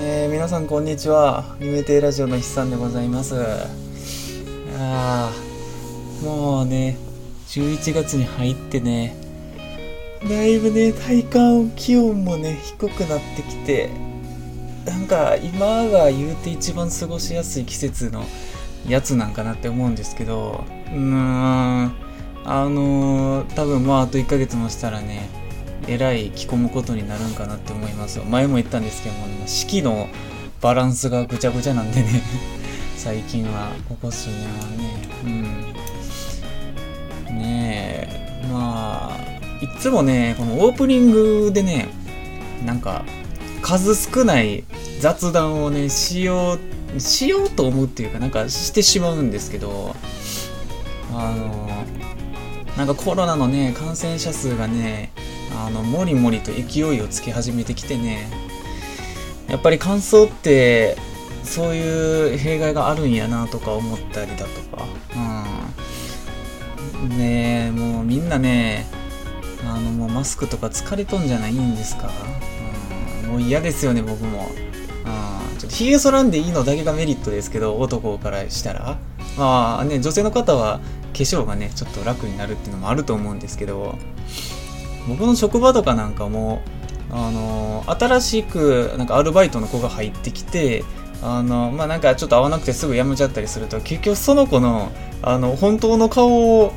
えー、皆さんこんにちは。リメテイラジオの筆さんでございます。あー、もうね、11月に入ってね、だいぶね、体感気温もね、低くなってきて、なんか今が言うて一番過ごしやすい季節のやつなんかなって思うんですけど、うーん、あのー、多分まああと1ヶ月もしたらね、えらい着込むことになるんかなって思いますよ。前も言ったんですけども四季のバランスがぐちゃぐちゃなんでね。最近はここ数年はね。うん。ねえ。まあいつもねこのオープニングでねなんか数少ない雑談をねしようしようと思うっていうかなんかしてしまうんですけどあのなんかコロナのね感染者数がねあのもりもりと勢いをつけ始めてきてね。やっぱり乾燥ってそういう弊害があるんやなとか思ったりだとか、うん、ねえもうみんなねあのもうマスクとか疲れとんじゃないんですか、うん、もう嫌ですよね僕も、うん、ちょっとひげ剃らんでいいのだけがメリットですけど男からしたら。まあね女性の方は化粧がねちょっと楽になるっていうのもあると思うんですけど。僕の職場とかなんかもあの新しくなんかアルバイトの子が入ってきてあのまあなんかちょっと合わなくてすぐ辞めちゃったりすると結局その子のあの本当の顔を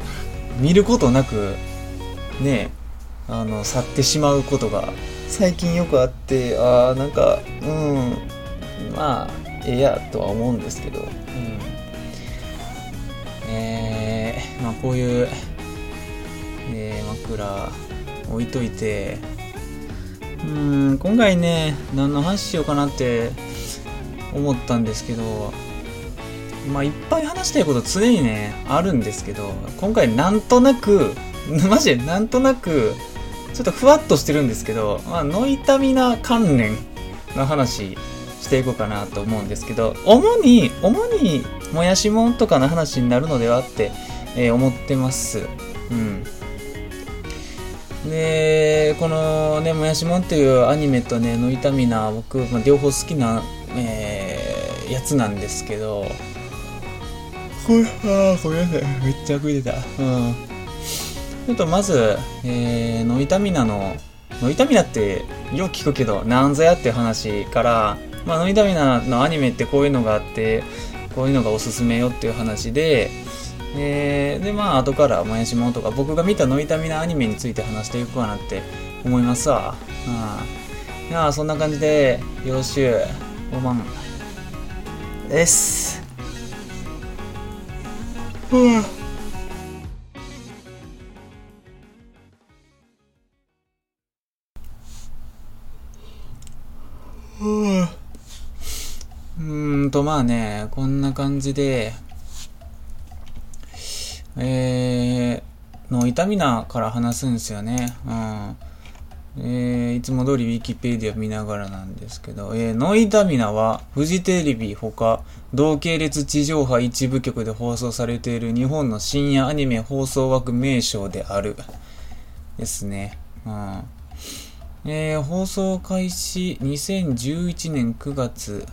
見ることなくねあの去ってしまうことが最近よくあってああなんかうんまあええやとは思うんですけど、うん、えー、まあこういう、えー、枕置いといて。うん今回ね何の話しようかなって思ったんですけどまあいっぱい話したいこと常にねあるんですけど今回なんとなく マジでなんとなくちょっとふわっとしてるんですけど、まあ、ノイタミナ関連の話していこうかなと思うんですけど主に主にもやしもんとかの話になるのではって、えー、思ってます。うん。で、このね、もやしもんっていうアニメとね、ノイタミナ、僕、まあ、両方好きな、えー、やつなんですけど、これ、あごめんなさい。めっちゃ食いてた。うん。ちょっとまず、えー、ノイタミナの、ノイタミナってよく聞くけど、なんぞやっていう話から、まあ、ノイタミナのアニメってこういうのがあって、こういうのがおすすめよっていう話で、えー、でまあ後からもやしもんとか僕が見たノイタミナアニメについて話していくかなって思いますわ。うん、いやそんな感じでよろしゅうおまんです。うんうんとまあねこんな感じでえー、の痛みなから話すんですよね。うん。えー、いつも通り Wikipedia 見ながらなんですけど、えー、ノイタミナはフジテレビほか同系列地上波一部局で放送されている日本の深夜アニメ放送枠名称である。ですね。うん。えー、放送開始2011年9月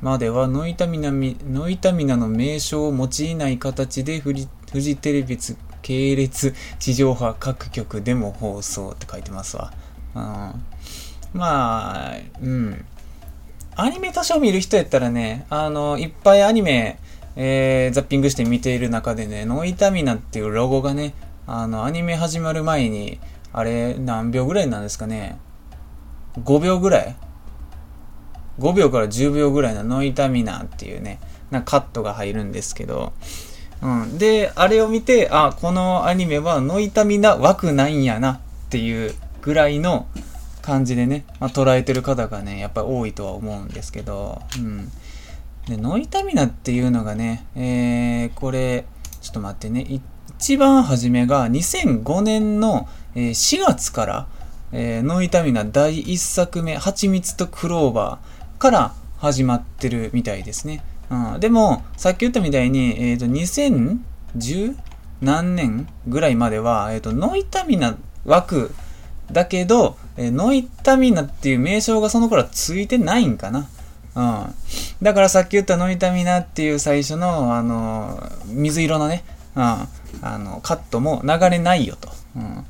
まではノイタミナノイタミナの名称を用いない形でフフジテレビ系列地上波各局でも放送って書いてますわ。うん、まあ、うん。アニメ多少見る人やったらね、あの、いっぱいアニメ、えー、ザッピングして見ている中でね、ノイタミナっていうロゴがね、あの、アニメ始まる前に、あれ、何秒ぐらいなんですかね ?5 秒ぐらい5秒から10秒ぐらいのノイタミナっていうね、なカットが入るんですけど、うん。で、あれを見て、あ、このアニメはノイタミナ枠ないんやなっていうぐらいの感じでね、まあ、捉えてる方がね、やっぱり多いとは思うんですけど、うん。で、ノイタミナっていうのがね、えー、これ、ちょっと待ってね、一番初めが2005年の4月から、えー、ノイタミナ第1作目、蜂蜜とクローバー、から始まってるみたいですね。うん、でも、さっき言ったみたいに、えっ、ー、と、2010何年ぐらいまでは、えっ、ー、と、ノイタミナ枠だけど、えー、ノイタミナっていう名称がその頃はついてないんかな。うん。だからさっき言ったノイタミナっていう最初の、あの、水色のね、うん、あの、カットも流れないよと。うん。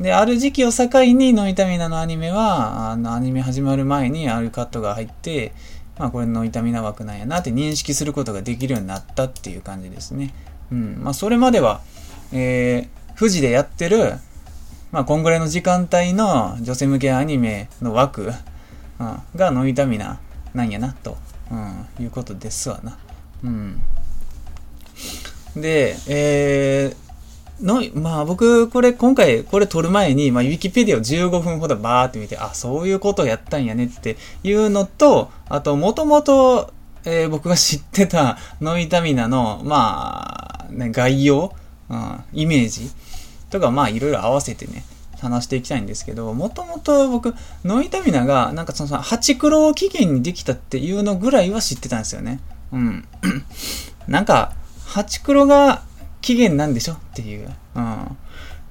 で、ある時期を境にノイタミナのアニメは、あの、アニメ始まる前にあるカットが入って、まあこれノイタミナ枠なんやなって認識することができるようになったっていう感じですね。うん。まあそれまでは、えー、富士でやってる、まあこんぐらいの時間帯の女性向けアニメの枠、うん、がノイタミナなんやな、と、うん、いうことですわな。うん。で、えー、の、まあ僕、これ今回これ撮る前に、まあウィキペディアを15分ほどバーって見て、あ、そういうことをやったんやねっていうのと、あと、もともと、えー、僕が知ってたノイタミナの、まあ、ね、概要、うん、イメージとか、まあいろいろ合わせてね、話していきたいんですけど、もともと僕、ノイタミナが、なんかその、ハチクロを起源にできたっていうのぐらいは知ってたんですよね。うん。なんか、ハチクロが期限なんでしょ？っていう。うん。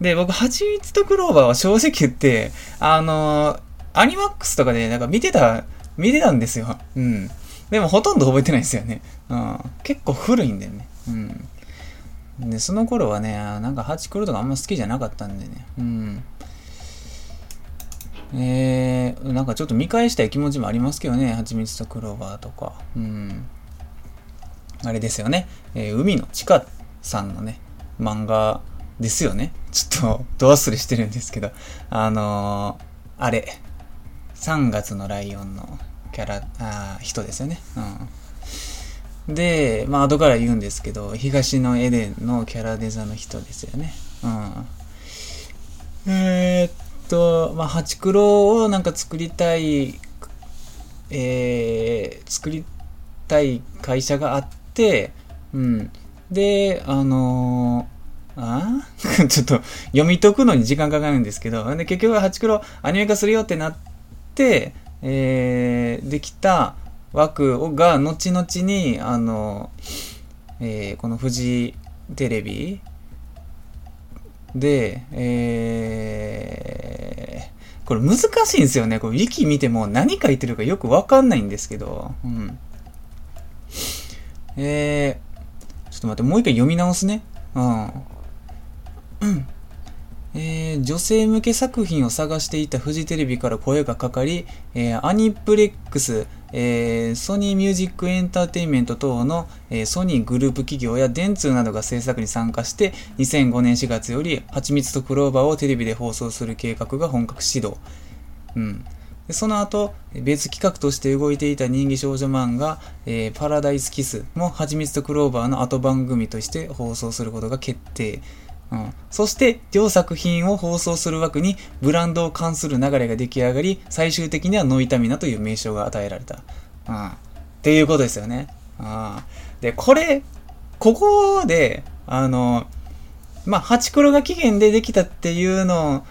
で、僕、蜂蜜とクローバーは正直言って、あの、アニマックスとかでなんか見てた、見てたんですよ。うん。でもほとんど覚えてないですよね。うん。結構古いんだよね。うん。で、その頃はね、なんかハチクロとかあんま好きじゃなかったんでね。うん。えー、なんかちょっと見返したい気持ちもありますけどね、蜂蜜とクローバーとか。うん。あれですよね。えー、海の地下さんのね、漫画ですよね。ちょっと、ど忘れしてるんですけど、あのー、あれ、3月のライオンのキャラ、あ人ですよね。うん。で、まあ、後から言うんですけど、東のエデンのキャラデザの人ですよね。うん。えー、っと、まあ、ハチクロをなんか作りたい、えー、作りたい会社があって、うん。で、あのー、あ？ちょっと読み解くのに時間かかるんですけど、で結局、ハチクロアニメ化するよってなって、えー、できた枠が、後々に、あの、えー、このフジテレビで、えー、これ難しいんですよね。これ、ウィキ見ても何書いてるかよくわかんないんですけど、うん。えー、っと待って、もう一回読み直すね。うん。えー、女性向け作品を探していたフジテレビから声がかかり、えー、アニプレックス、えー、ソニーミュージックエンターテインメント等の、え、ソニーグループ企業や電通などが制作に参加して、2005年4月より、蜂蜜とクローバーをテレビで放送する計画が本格始動。うん。その後、別企画として動いていた人気少女漫画、えー、パラダイスキスも、はちみつとクローバーの後番組として放送することが決定。うん、そして、両作品を放送する枠にブランドを関する流れが出来上がり、最終的にはノイタミナという名称が与えられた。うん、っていうことですよね。うん、で、これ、ここで、あの、まあ、ハチクロが起源でできたっていうの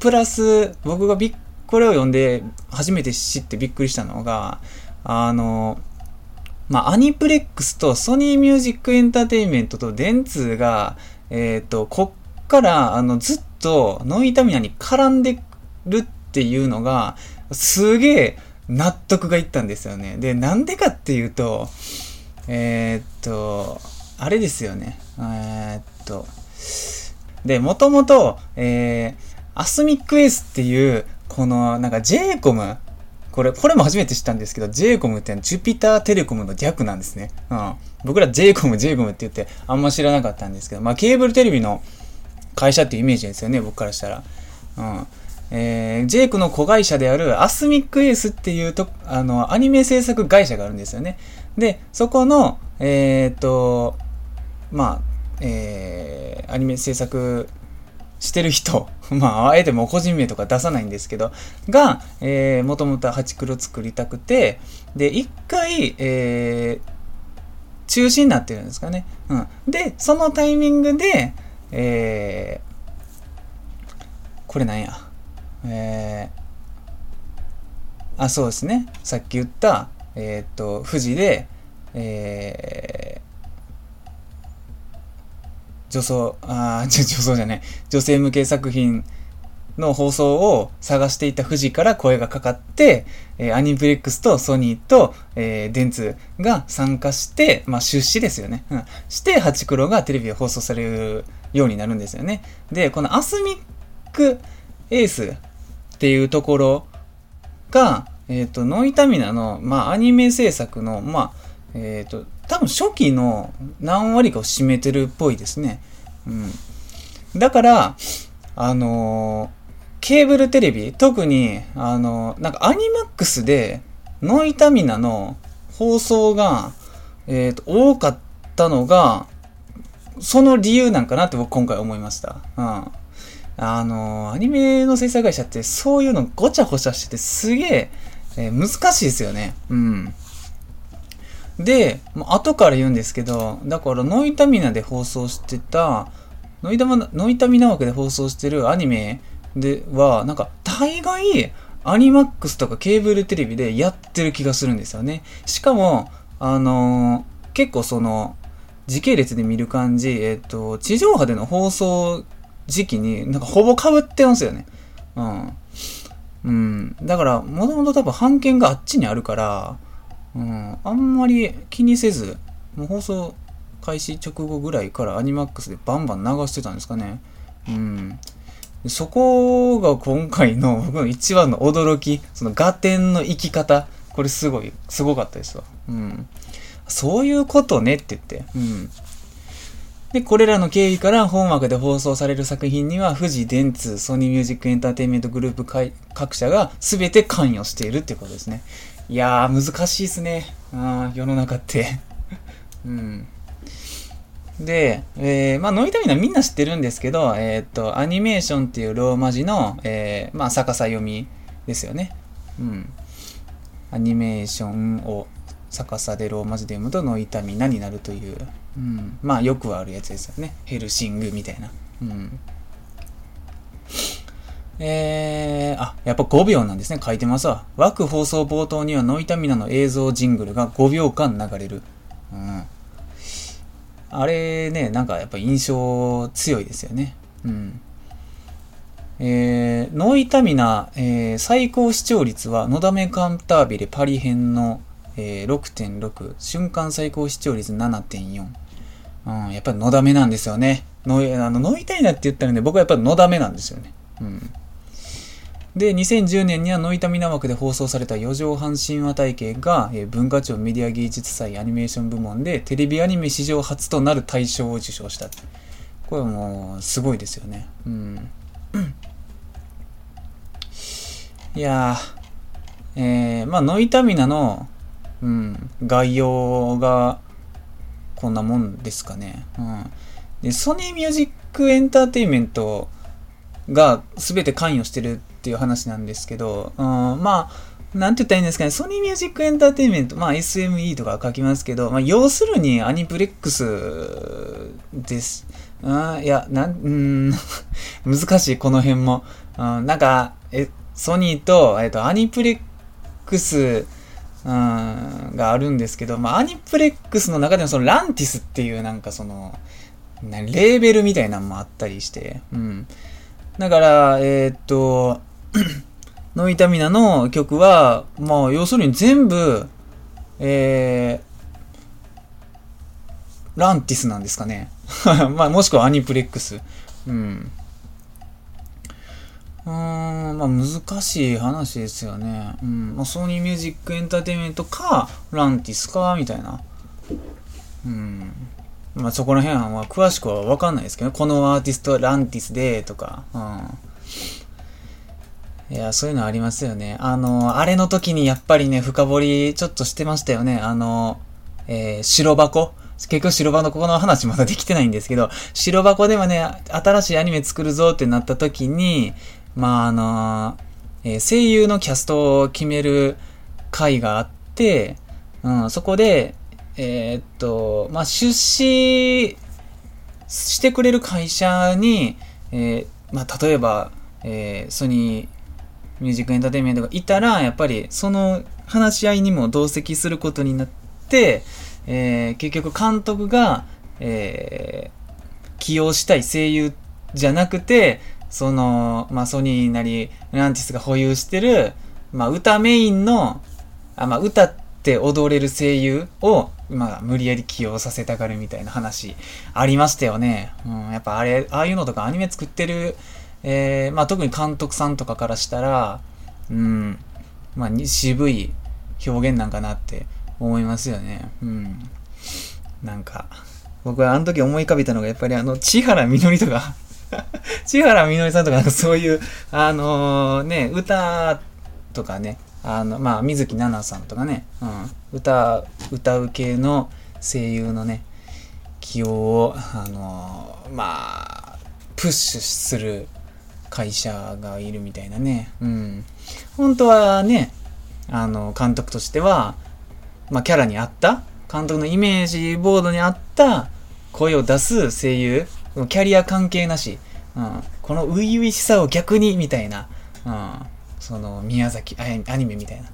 プラス、僕がびっこれを読んで初めて知ってびっくりしたのが、あの、まあ、アニプレックスとソニーミュージックエンターテインメントと電通が、えっ、ー、と、こっから、あの、ずっとノイタミナに絡んでるっていうのが、すげえ納得がいったんですよね。で、なんでかっていうと、えっ、ー、と、あれですよね。えっと、で、もともと、えー、アスミックエースっていう、この、なんか J:COM これ、これも初めて知ったんですけど、j コムってジュピターテレコムの略なんですね。うん。僕ら j コム j コムって言ってあんま知らなかったんですけど、まあケーブルテレビの会社っていうイメージですよね、僕からしたら。うん。えー、 J:COM の子会社であるアスミックエースっていうと、あの、アニメ制作会社があるんですよね。で、そこの、えー、っと、まあ、えー、アニメ制作してる人、まあ、あえても個人名とか出さないんですけど、が、えー、もともとハチクロ作りたくて、で、一回、えー、中止になってるんですかね。うん。で、そのタイミングで、えー、これなんや。えー、あ、そうですね。さっき言った、えっ、と、富士で、え女装、あ 女装じゃない、女性向け作品の放送を探していた富士から声がかかって、えー、アニプレックスとソニーと、えー、電通が参加して、まあ、出資ですよね。うん。して、ハチクロがテレビで放送されるようになるんですよね。で、このアスミックエースっていうところが、えっ、ー、と、ノイタミナの、まあ、アニメ制作の、まあ、えっ、ー、と、多分初期の何割かを占めてるっぽいですね。うん。だから、あのーケーブルテレビ、特に、あの、なんかアニマックスで、ノイタミナの放送が、えっ、ー、と、多かったのが、その理由なんかなって僕今回思いました。うん。あの、アニメの制作会社ってそういうのごちゃごちゃしててすげえ、えー、難しいですよね。うん。で、後から言うんですけど、だからノイタミナで放送してた、ノイタノイタミナ枠で放送してるアニメでは、なんか大概アニマックスとかケーブルテレビでやってる気がするんですよね。しかも、あのー、結構その、時系列で見る感じ、えっ、ー、と、地上波での放送時期になんかほぼ被ってますよね。うん。うん。だから、もともと多分版権があっちにあるから、うん、あんまり気にせず、もう放送開始直後ぐらいからアニマックスでバンバン流してたんですかね。うん。そこが今回の 僕の一番の驚き、そのガテンの生き方、これすごい、すごかったですわ。うん。そういうことねって言って。うん。で、これらの経緯から本枠で放送される作品には、富士電通、ソニーミュージックエンターテインメントグループ各社が全て関与しているっていうことですね。いやー、難しいですね。あ世の中って。うん。で、えー、まあ、ノイタミナみんな知ってるんですけど、えー、っと、アニメーションっていうローマ字の、えー、まあ、逆さ読みですよね。うん。アニメーションを逆さでローマ字で読むとノイタミナになるという、うん。まあ、よくあるやつですよね。ヘルシングみたいな。うん。えー、あ、やっぱ5秒なんですね。書いてますわ。枠放送冒頭にはノイタミナの映像ジングルが5秒間流れる。うん。あれね、なんかやっぱ印象強いですよね。うん。えー、ノイタミナ、えー、最高視聴率は、のだめカンタービレパリ編の、えー、6.6、瞬間最高視聴率7.4。うん、やっぱりのだめなんですよね。のあのノイタミナって言ったらね、僕はやっぱりのだめなんですよね。うん。で、2010年にはノイタミナ枠で放送された四畳半神話体系が、えー、文化庁メディア芸術祭アニメーション部門でテレビアニメ史上初となる大賞を受賞した。これはもう、すごいですよね。うん。いやー、えー、まあ、ノイタミナの、うん、概要が、こんなもんですかね。うん。で、ソニーミュージックエンターテインメントが全て関与してるていう話なんですけど、うん、まあ、なんて言ったらいいんですかね、ソニーミュージックエンターテインメント、まあ SME とか書きますけど、まあ要するにアニプレックスです。うん、いや、なん、うん、難しい、この辺も。うん、なんか、え、ソニーと、えっと、アニプレックス、うん、があるんですけど、まあ、アニプレックスの中でもそのランティスっていうなんかその、レーベルみたいなのもあったりして、うん。だから、えー、っと、ノイタミナの曲は、まあ、要するに全部、えー、ランティスなんですかね。まあ、もしくはアニプレックス。うん。うん、まあ難しい話ですよね。うん。まあ、ソニーミュージックエンターテインメントか、ランティスか、みたいな。うん。まあそこら辺は詳しくはわかんないですけど、このアーティストはランティスで、とか。うん。いや、そういうのありますよね。あの、あれの時にやっぱりね、深掘りちょっとしてましたよね。あの、えー、白箱？結局白箱のここの話まだできてないんですけど、白箱ではね、新しいアニメ作るぞってなった時に、まああの、えー、声優のキャストを決める会があって、うん、そこで、えー、っと、まあ、出資してくれる会社に、えー、まあ、例えば、えー、ソニーミュージックエンターテインメントがいたら、やっぱりその話し合いにも同席することになって、えー、結局監督が、えー、起用したい声優じゃなくて、その、まあ、ソニーなり、ランティスが保有してる、まあ、歌メインの、あまあ、歌って踊れる声優を、まあ、無理やり起用させたがるみたいな話ありましたよね。うん、やっぱあれ、ああいうのとかアニメ作ってる、えー、まあ、特に監督さんとかからしたら、うん、まあ、渋い表現なんかなって思いますよね。うん。なんか、僕はあの時思い浮かべたのが、やっぱりあの、千原みのりとか 千原みのりさんとか、そういう、あのー、ね、歌とかね、あの、まあ、水木奈々さんとかね、うん、歌、歌う系の声優のね、起用を、あのー、まあ、プッシュする会社がいるみたいなね、うん。本当はね、あの、監督としては、まあ、キャラに合った、監督のイメージボードに合った声を出す声優、キャリア関係なし、うん、この初々しさを逆に、みたいな、うん、その宮崎アニメみたいな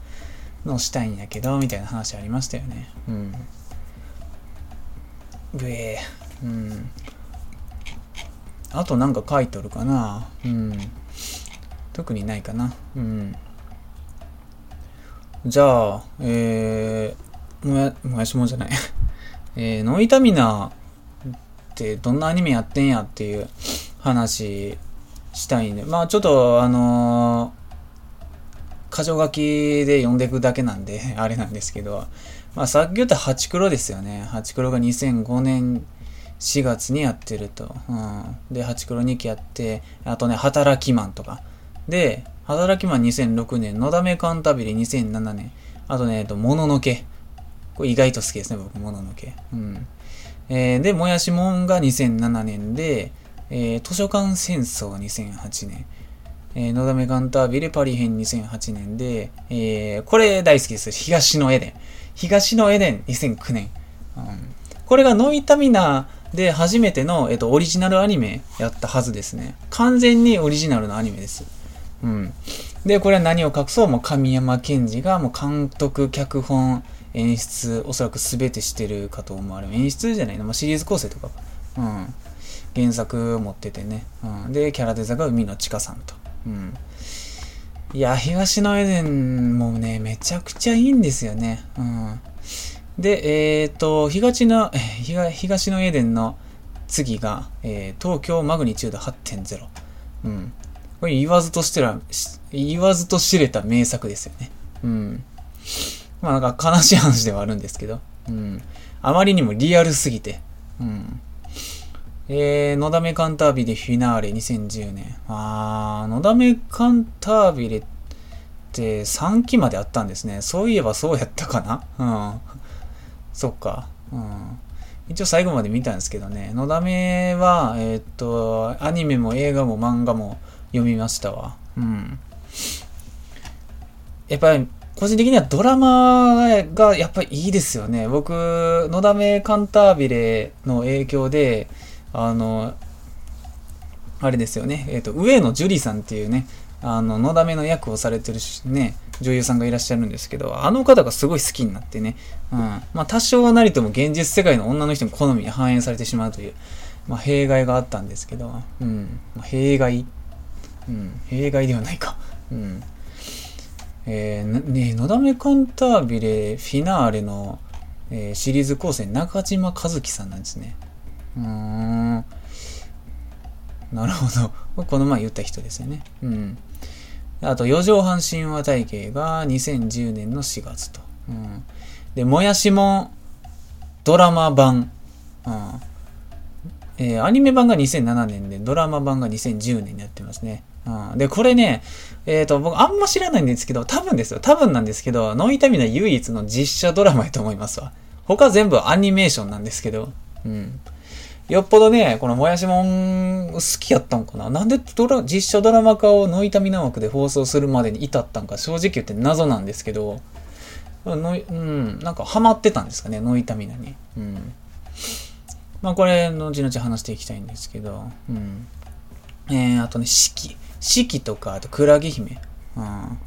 のをしたいんやけど、みたいな話ありましたよね。うん。ぶえー。うん。あとなんか書いとるかな。うん。特にないかな。うん。じゃあ、えー、もや、もやしもんじゃない。えー、ノイタミナってどんなアニメやってんやっていう話したいんで、まあちょっとあのー、箇条書きで読んでいくだけなんで、あれなんですけど、まあさっき言ったハチクロですよね。ハチクロが2005年4月にやってると。うん。で、ハチクロ2期やって、あとね、働きマンとか。で、働きマン2006年、のだめカンタビレ2007年、あとね、えっと、もののけ。これ意外と好きですね、僕、もののけ。うん。えー、で、もやしもんが2007年で、えー、図書館戦争2008年。えー、のだめカンタービレパリ編2008年で、えー、これ大好きです。東のエデン。東のエデン2009年。うん、これがノイタミナーで初めての、えっと、オリジナルアニメやったはずですね。完全にオリジナルのアニメです。うん。で、これは何を隠そうも神山健二がもう監督、脚本、演出、おそらく全てしてるかと思われる。演出じゃないの、まあ、シリーズ構成とか。うん。原作持っててね。うん。で、キャラデザが海野千佳さんと。うん。いや、東のエデンもね、めちゃくちゃいいんですよね。うん。で、えっ、ー、と、東の、東のエデンの次が、えー、東京マグニチュード8.0。うん。これ言わずとしてら、言わずと知れた名作ですよね。うん。まあなんか悲しい話ではあるんですけど、うん。あまりにもリアルすぎて、うん。えー、のだめカンタービレフィナーレ2010年。あー、のだめカンタービレって3期まであったんですね。そういえばそうやったかなうん。そっか。うん。一応最後まで見たんですけどね。のだめは、えー、っと、アニメも映画も漫画も、読みましたわ。うん。やっぱり、個人的にはドラマがやっぱりいいですよね。僕、のだめカンタービレの影響で、あの、あれですよね。えっ、ー、と、上野樹里さんっていうね、あの、のだめの役をされてるしね、女優さんがいらっしゃるんですけど、あの方がすごい好きになってね、うん。まあ、多少はなりとも現実世界の女の人の好みに反映されてしまうという、まあ、弊害があったんですけど、うん。まあ、弊害？うん、弊害ではないか。うん。えー、ね、のだめカンタービレフィナーレの、えー、シリーズ構成、中島和樹さんなんですね。うーん。なるほど。この前言った人ですよね。うん。あと、四畳半神話体系が2010年の4月と。うん。で、もやしもドラマ版。うん。えー、アニメ版が2007年で、ドラマ版が2010年にやってますね。うん、で、これね、えっ、ー、と、僕あんま知らないんですけど、多分ですよ。多分なんですけど、ノイタミナ唯一の実写ドラマやと思いますわ。他全部アニメーションなんですけど、うん。よっぽどね、このもやしもん好きやったんかななんでドラ実写ドラマ化をノイタミナ枠で放送するまでに至ったんか正直言って謎なんですけど、のうん、なんかハマってたんですかね、ノイタミナに。うん。まあこれ、後々話していきたいんですけど、うん。えー、あとね、四季。四季とか、あと、クラゲ姫。うん。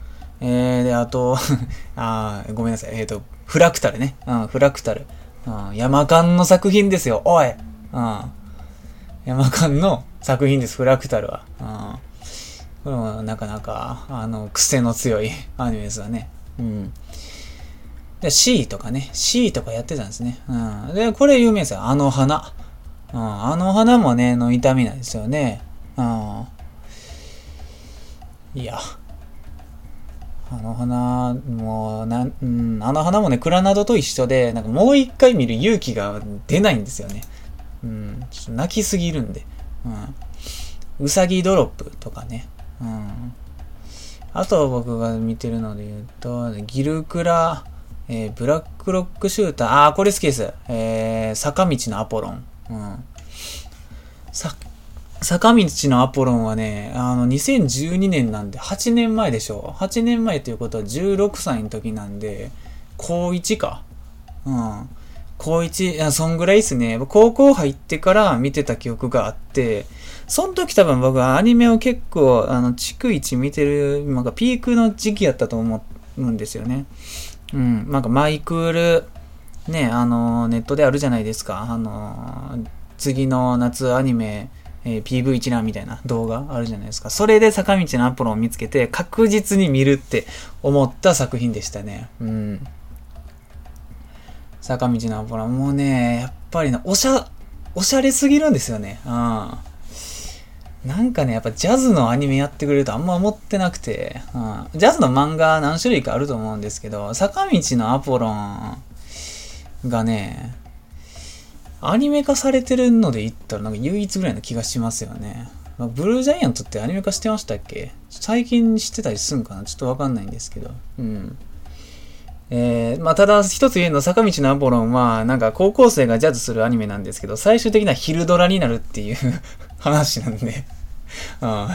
えー、で、あと あごめんなさい。えっ、ー、と、フラクタルね。うん、フラクタル。うん、山間の作品ですよ。おい。うん。山間の作品です、フラクタルは。うん、これもなかなか、あの、癖の強いアニメですわね。うん。で、C とかね、C とかやってたんですね。うん。で、これ有名ですよ。あの花。うん。あの花もね、の痛みなんですよね。うん。いや。あの花もうな、うん、あの花もね、クラナドと一緒で、なんかもう一回見る勇気が出ないんですよね。うん、ちょっと泣きすぎるんで。うん。うさぎドロップとかね。うん。あと僕が見てるので言うと、ギルクラ、えー、ブラックロックシューター、あー、これ好きです。えー、坂道のアポロン。うん。さ、坂道のアポロンはね、あの、2012年なんで、8年前でしょ。8年前ということは16歳の時なんで、高1か。うん。高1、あそんぐらいですね。高校入ってから見てた記憶があって、その時多分僕はアニメを結構、あの、逐一見てる、なんかピークの時期やったと思うんですよね。うん。なんかマイクール、ね、あの、ネットであるじゃないですか。あの、次の夏アニメ、えー、PV 一覧みたいな動画あるじゃないですか。それで坂道のアポロンを見つけて確実に見るって思った作品でしたね。うん。坂道のアポロン。もうね、やっぱりね、おしゃ、おしゃれすぎるんですよね。うん。なんかね、やっぱジャズのアニメやってくれるとあんま思ってなくて、うん、ジャズの漫画何種類かあると思うんですけど、坂道のアポロンがね、アニメ化されてるので言ったらなんか唯一ぐらいの気がしますよね。ま、ブルージャイアントってアニメ化してましたっけ？最近知ってたりすんかな？ちょっとわかんないんですけど。うん。えー、まあ、ただ一つ言えるの坂道のアポロンは、なんか高校生がジャズするアニメなんですけど、最終的には昼ドラになるっていう 話なんでうん。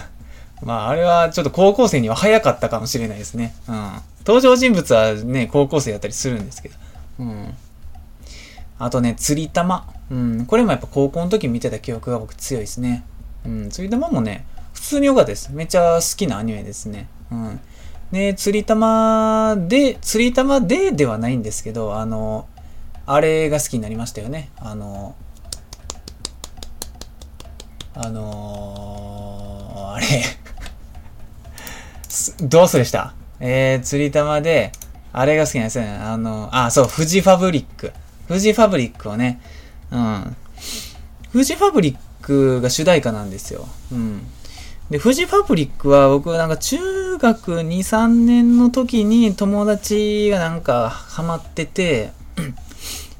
まあ、あれはちょっと高校生には早かったかもしれないですね。うん。登場人物はね、高校生やったりするんですけど。うん。あとね、釣り玉。うん、これもやっぱ高校の時見てた記憶が僕強いですね。うん、釣り玉もね、普通に良かったです。めっちゃ好きなアニメですね。うん。で、釣り玉で、釣り玉でではないんですけど、あの、あれが好きになりましたよね。あの、あのー、あれどうするした？えー、釣り玉で、あれが好きなんですよね。あの、あ、そう、富士ファブリック。富士ファブリックをね、うん。富士ファブリックが主題歌なんですよ。うん。で、富士ファブリックは僕なんか中学2、3年の時に友達がなんかハマってて、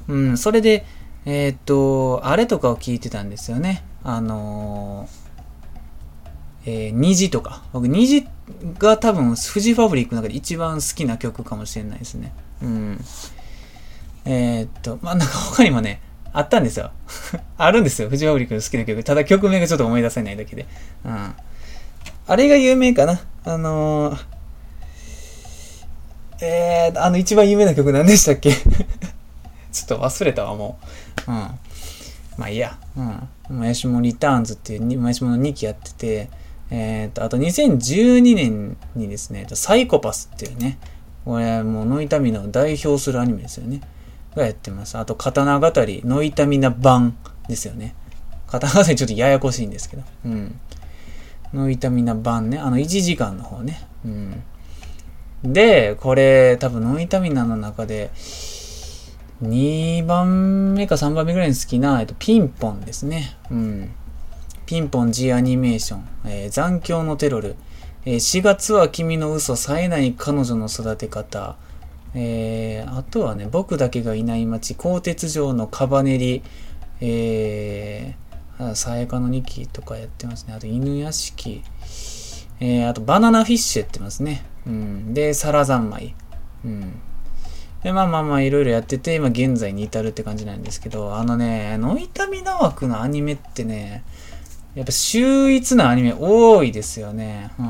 うん、それで、えー、っと、あれとかを聞いてたんですよね。あのー、えー、虹とか。僕、虹が多分、富士ファブリックの中で一番好きな曲かもしれないですね。うん。えー、っと、まあ、なんか他にもね、あったんですよ。あるんですよ。藤森くん好きな曲。ただ曲名がちょっと思い出せないだけで。うん。あれが有名かな。あのー、えー、あの一番有名な曲何でしたっけ？ちょっと忘れたわ、もう。うん。まあいいや。うん。もやしもリターンズっていう、もやしもの2期やってて、えー、と、あと2012年にですね、サイコパスっていうね、これもうノイタミの代表するアニメですよね。がやってます。あと、刀語り、ノイタミナ版ですよね。刀語りちょっとややこしいんですけど。うん。ノイタミナ版ね。あの、1時間の方ね。うん。で、これ、多分ノイタミナの中で、2番目か3番目ぐらいに好きな、えっと、ピンポンですね。うん。ピンポン G アニメーション、えー、残響のテロル、えー、4月は君の嘘、冴えない彼女の育て方、えー、あとはね、僕だけがいない街、鋼鉄城のカバネリ、えー、さやかの2期とかやってますね。あと、犬屋敷、えー、あと、バナナフィッシュやってますね。うん。で、サラ三昧。うん。で、まあまあまあ、いろいろやってて、今現在に至るって感じなんですけど、あのね、ノイタミナ枠のアニメってね、やっぱ秀逸なアニメ多いですよね。うん。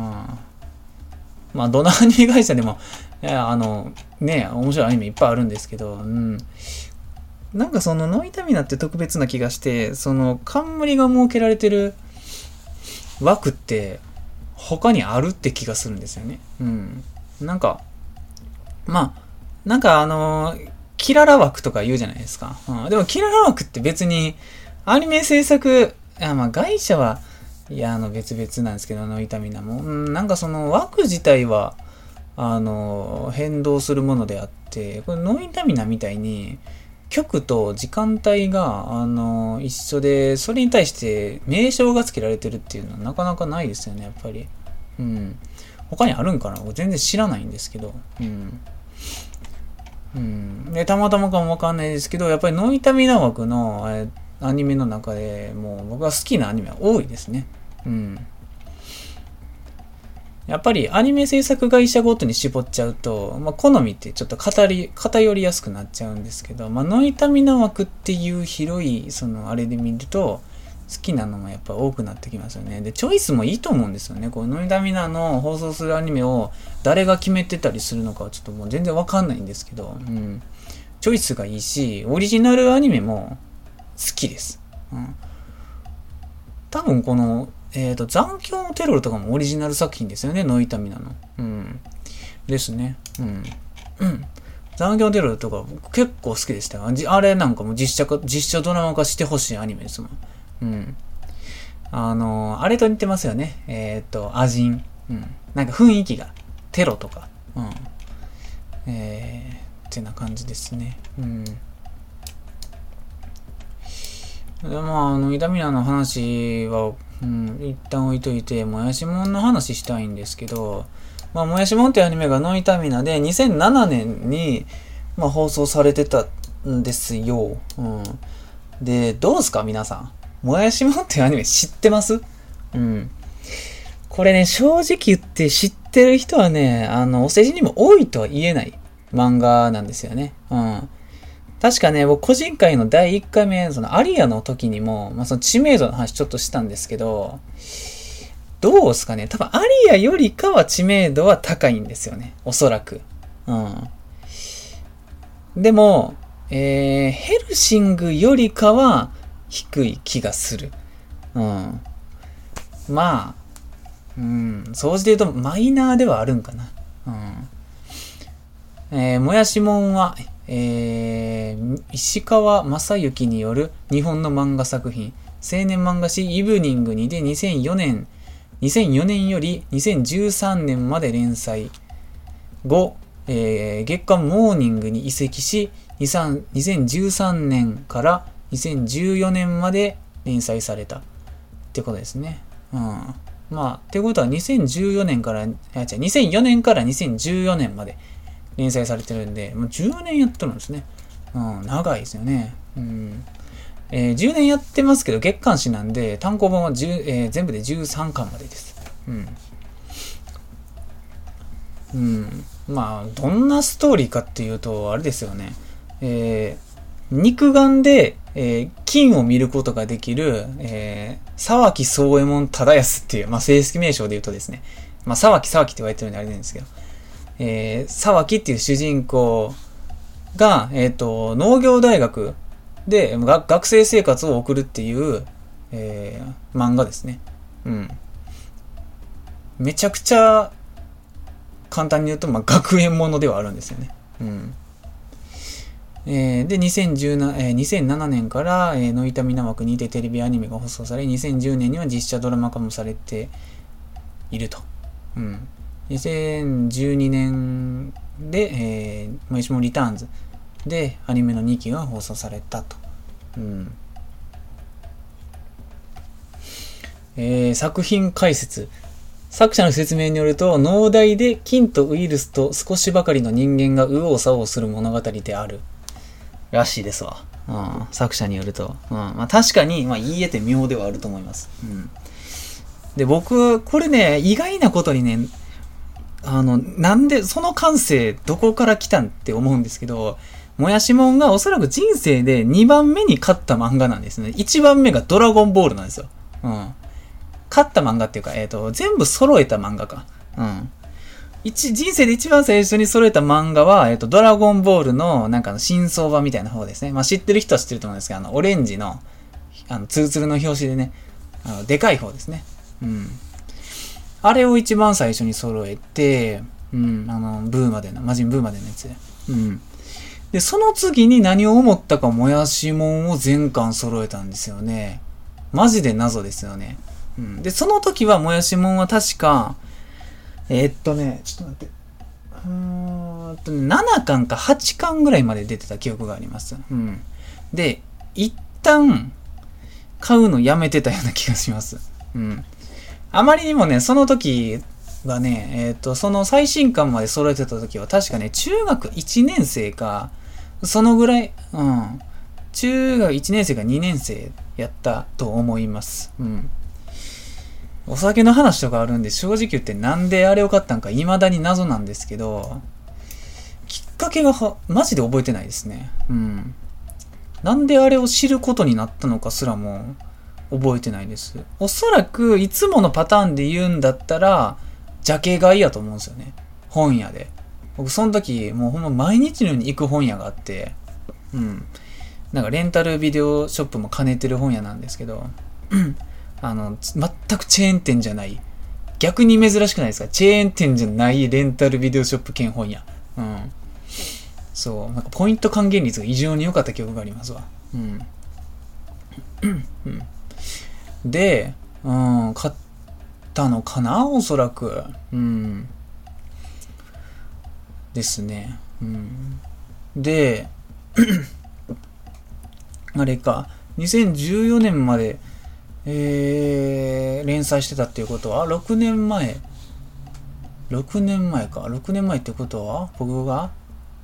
まあ、どのアニメ会社でも、いや、あの、ね、面白いアニメいっぱいあるんですけど、うん。なんかそのノイタミナって特別な気がして、その冠が設けられてる枠って他にあるって気がするんですよね。うん。なんか、まあ、なんかあのキララ枠とか言うじゃないですか。うん、でもキララ枠って別にアニメ制作あまあ、外車は、いや、あの、別々なんですけど、ノイタミナも。うん、なんかその枠自体は、あの、変動するものであって、これノイタミナみたいに、局と時間帯が、あの、一緒で、それに対して名称が付けられてるっていうのはなかなかないですよね、やっぱり。うん。他にあるんかな？全然知らないんですけど。うん。うん。で、たまたまかもわかんないですけど、やっぱりノイタミナ枠の、えアニメの中でもう僕が好きなアニメは多いですね。うん。やっぱりアニメ制作会社ごとに絞っちゃうと、まあ、好みってちょっと語り、偏りやすくなっちゃうんですけど、まあ、ノイタミナ枠っていう広い、そのあれで見ると、好きなのもやっぱ多くなってきますよね。で、チョイスもいいと思うんですよね。こう、ノイタミナの放送するアニメを誰が決めてたりするのかはちょっともう全然わかんないんですけど、うん。チョイスがいいし、オリジナルアニメも好きです。うん。多分このえっ、ー、と、残響のテロルとかもオリジナル作品ですよね、ノイタミナの。うん。ですね。うん。うん。残響のテロルとか結構好きでしたよ。あれなんかも実写、実写ドラマ化してほしいアニメですもん。うん。あのー、あれと似てますよね。えっ、ー、と、アジン。うん。なんか雰囲気が、テロとか。うん。えー、ってな感じですね。うん。でまあ、あの、イタミナの話は、うん、一旦置いといて、もやしもんの話したいんですけど、まあ、もやしもんっていうアニメがノイタミナで2007年に、まあ、放送されてたんですよ。うん。で、どうすか皆さん？もやしもんっていうアニメ知ってます？うん。これね、正直言って知ってる人はね、あの、お世辞にも多いとは言えない漫画なんですよね。うん。確かね、僕個人会の第1回目、そのアリアの時にも、まあその知名度の話ちょっとしたんですけど、どうですかね多分アリアよりかは知名度は高いんですよね。おそらく。うん。でも、えー、ヘルシングよりかは低い気がする。うん。まあ、うん、総じて言うとマイナーではあるんかな。うん。えー、もやしもんは、えー、石川正幸による日本の漫画作品、青年漫画誌イブニングにで2004年、2004年より2013年まで連載後、えー、月刊モーニングに移籍し、2013年から2014年まで連載されたってことですね。うん。まあ、ってことは2014年から、違う、2004年から2014年まで連載されてるんで、もう10年やってるんですね。うん、長いですよね。うん。えー、10年やってますけど、月刊誌なんで、単行本は、えー、全部で13巻までです。うん。うん。まあ、どんなストーリーかっていうと、あれですよね。えー、肉眼で、えー、金を見ることができる、えー、沢木宗右衛門忠康っていう、まあ、正式名称で言うとですね、まあ、沢木沢木って言われてるんであれなんですけど、えー、沢木っていう主人公が、えっ、ー、と、農業大学で学生生活を送るっていう、えー、漫画ですね。うん。めちゃくちゃ簡単に言うと、まあ、学園ものではあるんですよね。うん。えー、で、2017、えー、2007年から、えー、ノイタミナ枠にてテレビアニメが放送され、2010年には実写ドラマ化もされていると。うん。2012年で、えー、もしもリターンズでアニメの2期が放送されたと。うん。えー、作品解説。作者の説明によると、農大で菌とウイルスと少しばかりの人間が右往左往する物語である。らしいですわ。うん、作者によると。うん、まあ確かに、まあ言い得て妙ではあると思います。うん。で、僕、これね、意外なことにね、あの、なんで、その感性、どこから来たんって思うんですけど、もやしもんがおそらく人生で2番目に勝った漫画なんですね。1番目がドラゴンボールなんですよ。うん。勝った漫画っていうか、えっ、ー、と、全部揃えた漫画か。うん。一、人生で一番最初に揃えた漫画は、えっ、ー、と、ドラゴンボールの、なんかの新相場みたいな方ですね。まあ、知ってる人は知ってると思うんですけど、あの、オレンジの、あの、ツルツルの表紙でね、あの、でかい方ですね。うん。あれを一番最初に揃えて、うん、あの、ブーマでの、魔人ブーマでのやつで。うん。で、その次に何を思ったか、もやしもんを全巻揃えたんですよね。マジで謎ですよね。うん。で、その時は、もやしもんは確か、えー、っとね、ちょっと待って。うーんとね、7巻か8巻ぐらいまで出てた記憶があります。うん。で、一旦、買うのやめてたような気がします。うん。あまりにもね、その時はね、えっ、と、その最新刊まで揃えてた時は確かね、中学1年生か、そのぐらい、うん。中学1年生か2年生やったと思います。うん。お酒の話とかあるんで、正直言ってなんであれを買ったんか未だに謎なんですけど、きっかけがは、マジで覚えてないですね。うん。なんであれを知ることになったのかすらも覚えてないです。おそらく、いつものパターンで言うんだったら、ジャケ買いやと思うんですよね。本屋で。僕、その時、もうほんま毎日のように行く本屋があって、うん。なんかレンタルビデオショップも兼ねてる本屋なんですけど、あの、全くチェーン店じゃない。逆に珍しくないですか？チェーン店じゃないレンタルビデオショップ兼本屋。うん。そう、なんかポイント還元率が異常に良かった記憶がありますわ。うん。うん、で、うん、買ったのかなおそらく。うん。ですね。うん。で、あれか、2014年まで、えー、連載してたっていうことは、6年前、6年前か。6年前ってことは、僕が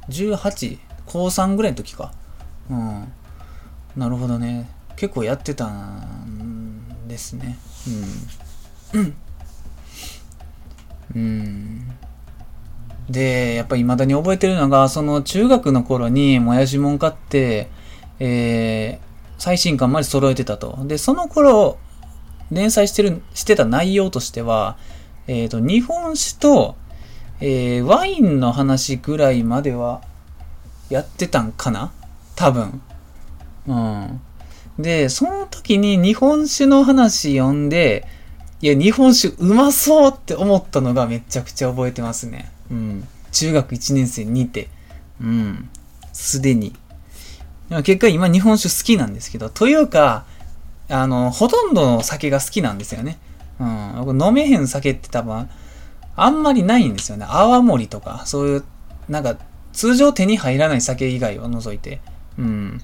？18、高3ぐらいの時か。うん。なるほどね。結構やってたんですね。うん。うん。で、やっぱり未だに覚えてるのが、その中学の頃にもやしもん買って、えー、最新刊まで揃えてたと。で、その頃、連載してる、してた内容としては、えっ、ー、と、日本酒と、えー、ワインの話ぐらいまではやってたんかな？多分。うん。で、その時に日本酒の話読んで、いや、日本酒うまそうって思ったのがめちゃくちゃ覚えてますね。うん。中学1年生にて。うん。すでに。結果今日本酒好きなんですけど、というか、あの、ほとんどの酒が好きなんですよね。うん。飲めへん酒って多分、あんまりないんですよね。泡盛とか、そういう、なんか、通常手に入らない酒以外を除いて。うん。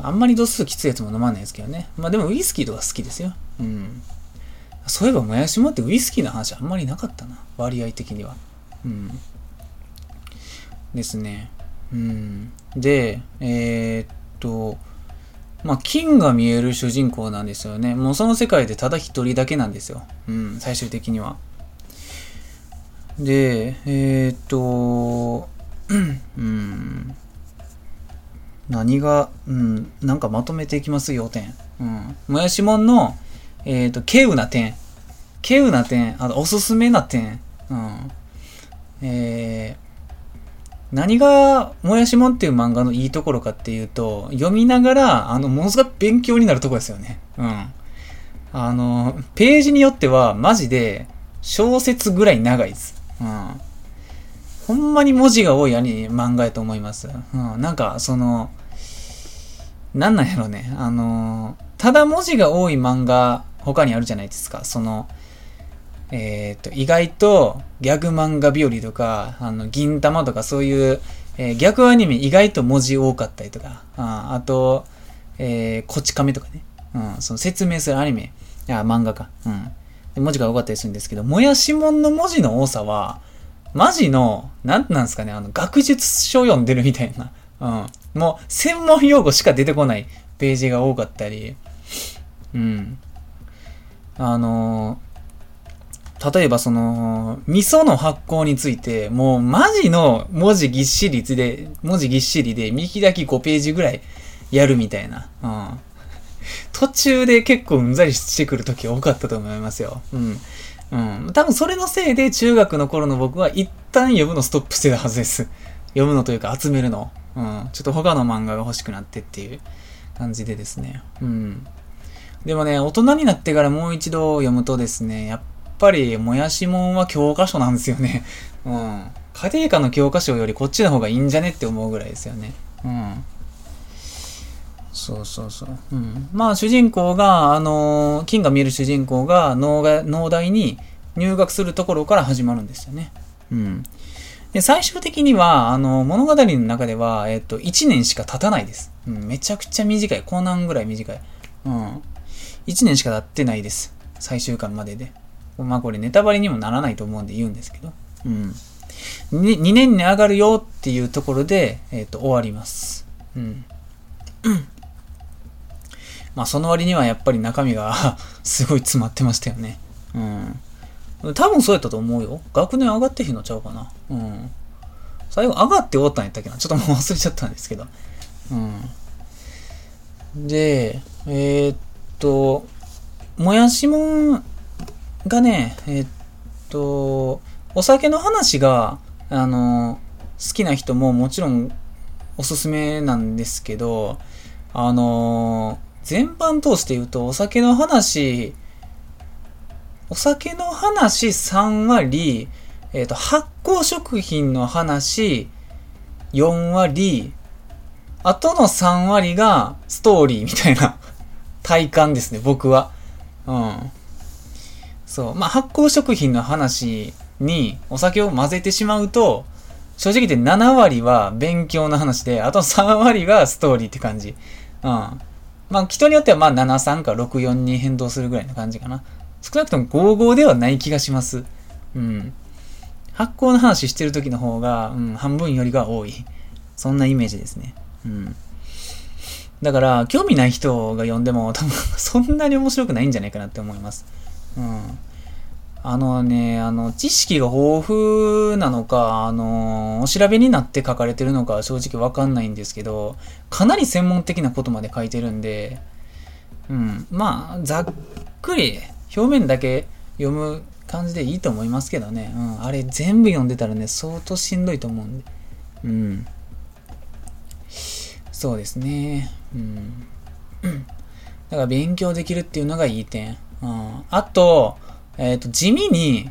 あんまり度数きついやつも飲まないですけどね。まあでもウイスキーとか好きですよ。うん。そういえば、もやしもってウイスキーの話あんまりなかったな。割合的には。うん。ですね。うん。で、えー、っと、まあ、金が見える主人公なんですよね。もうその世界でただ一人だけなんですよ。うん、最終的には。で、えー、っと、うん、何が、うん、なんかまとめていきますよ、点。うん。もやしもんの、えー、と、稀有な点。稀有な点、あと、おすすめな点。うん。えー、何が、もやしもんっていう漫画のいいところかっていうと、読みながら、あの、ものすごく勉強になるとこですよね。うん。あの、ページによっては、マジで、小説ぐらい長いです。うん。ほんまに文字が多いアニ漫画やと思います。うん。なんか、その、なんなんやろね。あの、ただ文字が多い漫画、他にあるじゃないですか。その、えっ、ー、と、意外とギャグ漫画日和とか、あの、銀玉とかそういう、えー、逆アニメ意外と文字多かったりとか、ああと、えー、こち亀とかね、うん、その説明するアニメ、いや、漫画か、うん。文字が多かったりするんですけど、もやしもんの文字の多さは、マジの、なんなんですかね、あの、学術書読んでるみたいな、うん。もう、専門用語しか出てこないページが多かったり、うん。あのー例えばその、味噌の発酵について、もうマジの文字ぎっしりで、文字ぎっしりで、見開き5ページぐらいやるみたいな。うん。途中で結構うんざりしてくる時多かったと思いますよ。うん。うん。多分それのせいで中学の頃の僕は一旦読むのストップしてたはずです。読むのというか集めるの。うん。ちょっと他の漫画が欲しくなってっていう感じでですね。うん。でもね、大人になってからもう一度読むとですね、やっぱり、もやしもんは教科書なんですよね。うん。家庭科の教科書よりこっちの方がいいんじゃねって思うぐらいですよね。うん。そうそうそう。うん。まあ、主人公が、あのー、金が見える主人公が農が、農大に入学するところから始まるんですよね。うん。で、最終的には、あの、物語の中では、えっと、1年しか経たないです。うん、めちゃくちゃ短い。コーナンぐらい短い。うん。1年しか経ってないです。最終巻までで。まあこれネタバレにもならないと思うんで言うんですけど。うん。2, 2年に上がるよっていうところで、えっ、と、終わります。うん。まあその割にはやっぱり中身が すごい詰まってましたよね。うん。多分そうやったと思うよ。学年上がってへんのちゃうかな。うん。最後上がって終わったんやったっけな。ちょっともう忘れちゃったんですけど。うん。で、えー、っと、もやしもんがね、えー、っと、お酒の話が、あの、好きな人ももちろんおすすめなんですけど、あの全般通して言うと、お酒の話、お酒の話3割、えっ、ー、と、発酵食品の話4割、あとの3割がストーリーみたいな 体感ですね、僕は。うん。そう。まあ、発酵食品の話にお酒を混ぜてしまうと、正直言って7割は勉強の話で、あと3割がストーリーって感じ。うん。まあ、人によってはまあ73か64に変動するぐらいな感じかな。少なくとも55ではない気がします。うん。発酵の話してる時の方が、うん、半分よりが多い。そんなイメージですね。うん。だから、興味ない人が読んでも多分 そんなに面白くないんじゃないかなって思います。うん。あのね、あの、知識が豊富なのか、あの、お調べになって書かれてるのか正直わかんないんですけど、かなり専門的なことまで書いてるんで、うん、まあ、ざっくり表面だけ読む感じでいいと思いますけどね。うん、あれ全部読んでたらね、相当しんどいと思うんで。うん。そうですね。うん。だから勉強できるっていうのがいい点。うん。あと、えっ、ー、と、地味に、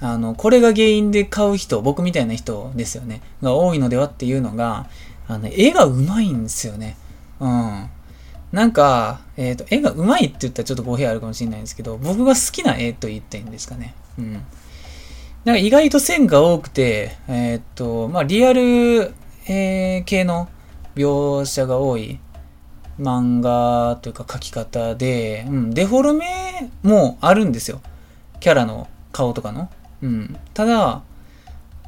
あの、これが原因で買う人、僕みたいな人ですよね、が多いのではっていうのが、あの、絵が上手いんですよね。うん。なんか、えっ、ー、と、絵が上手いって言ったらちょっと語弊あるかもしれないんですけど、僕が好きな絵と言っていいんですかね。うん。なんか意外と線が多くて、えっ、ー、と、まあ、リアル、えー、系の描写が多い漫画というか書き方で、うん、デフォルメもあるんですよ。キャラの顔とかの。うん。ただ、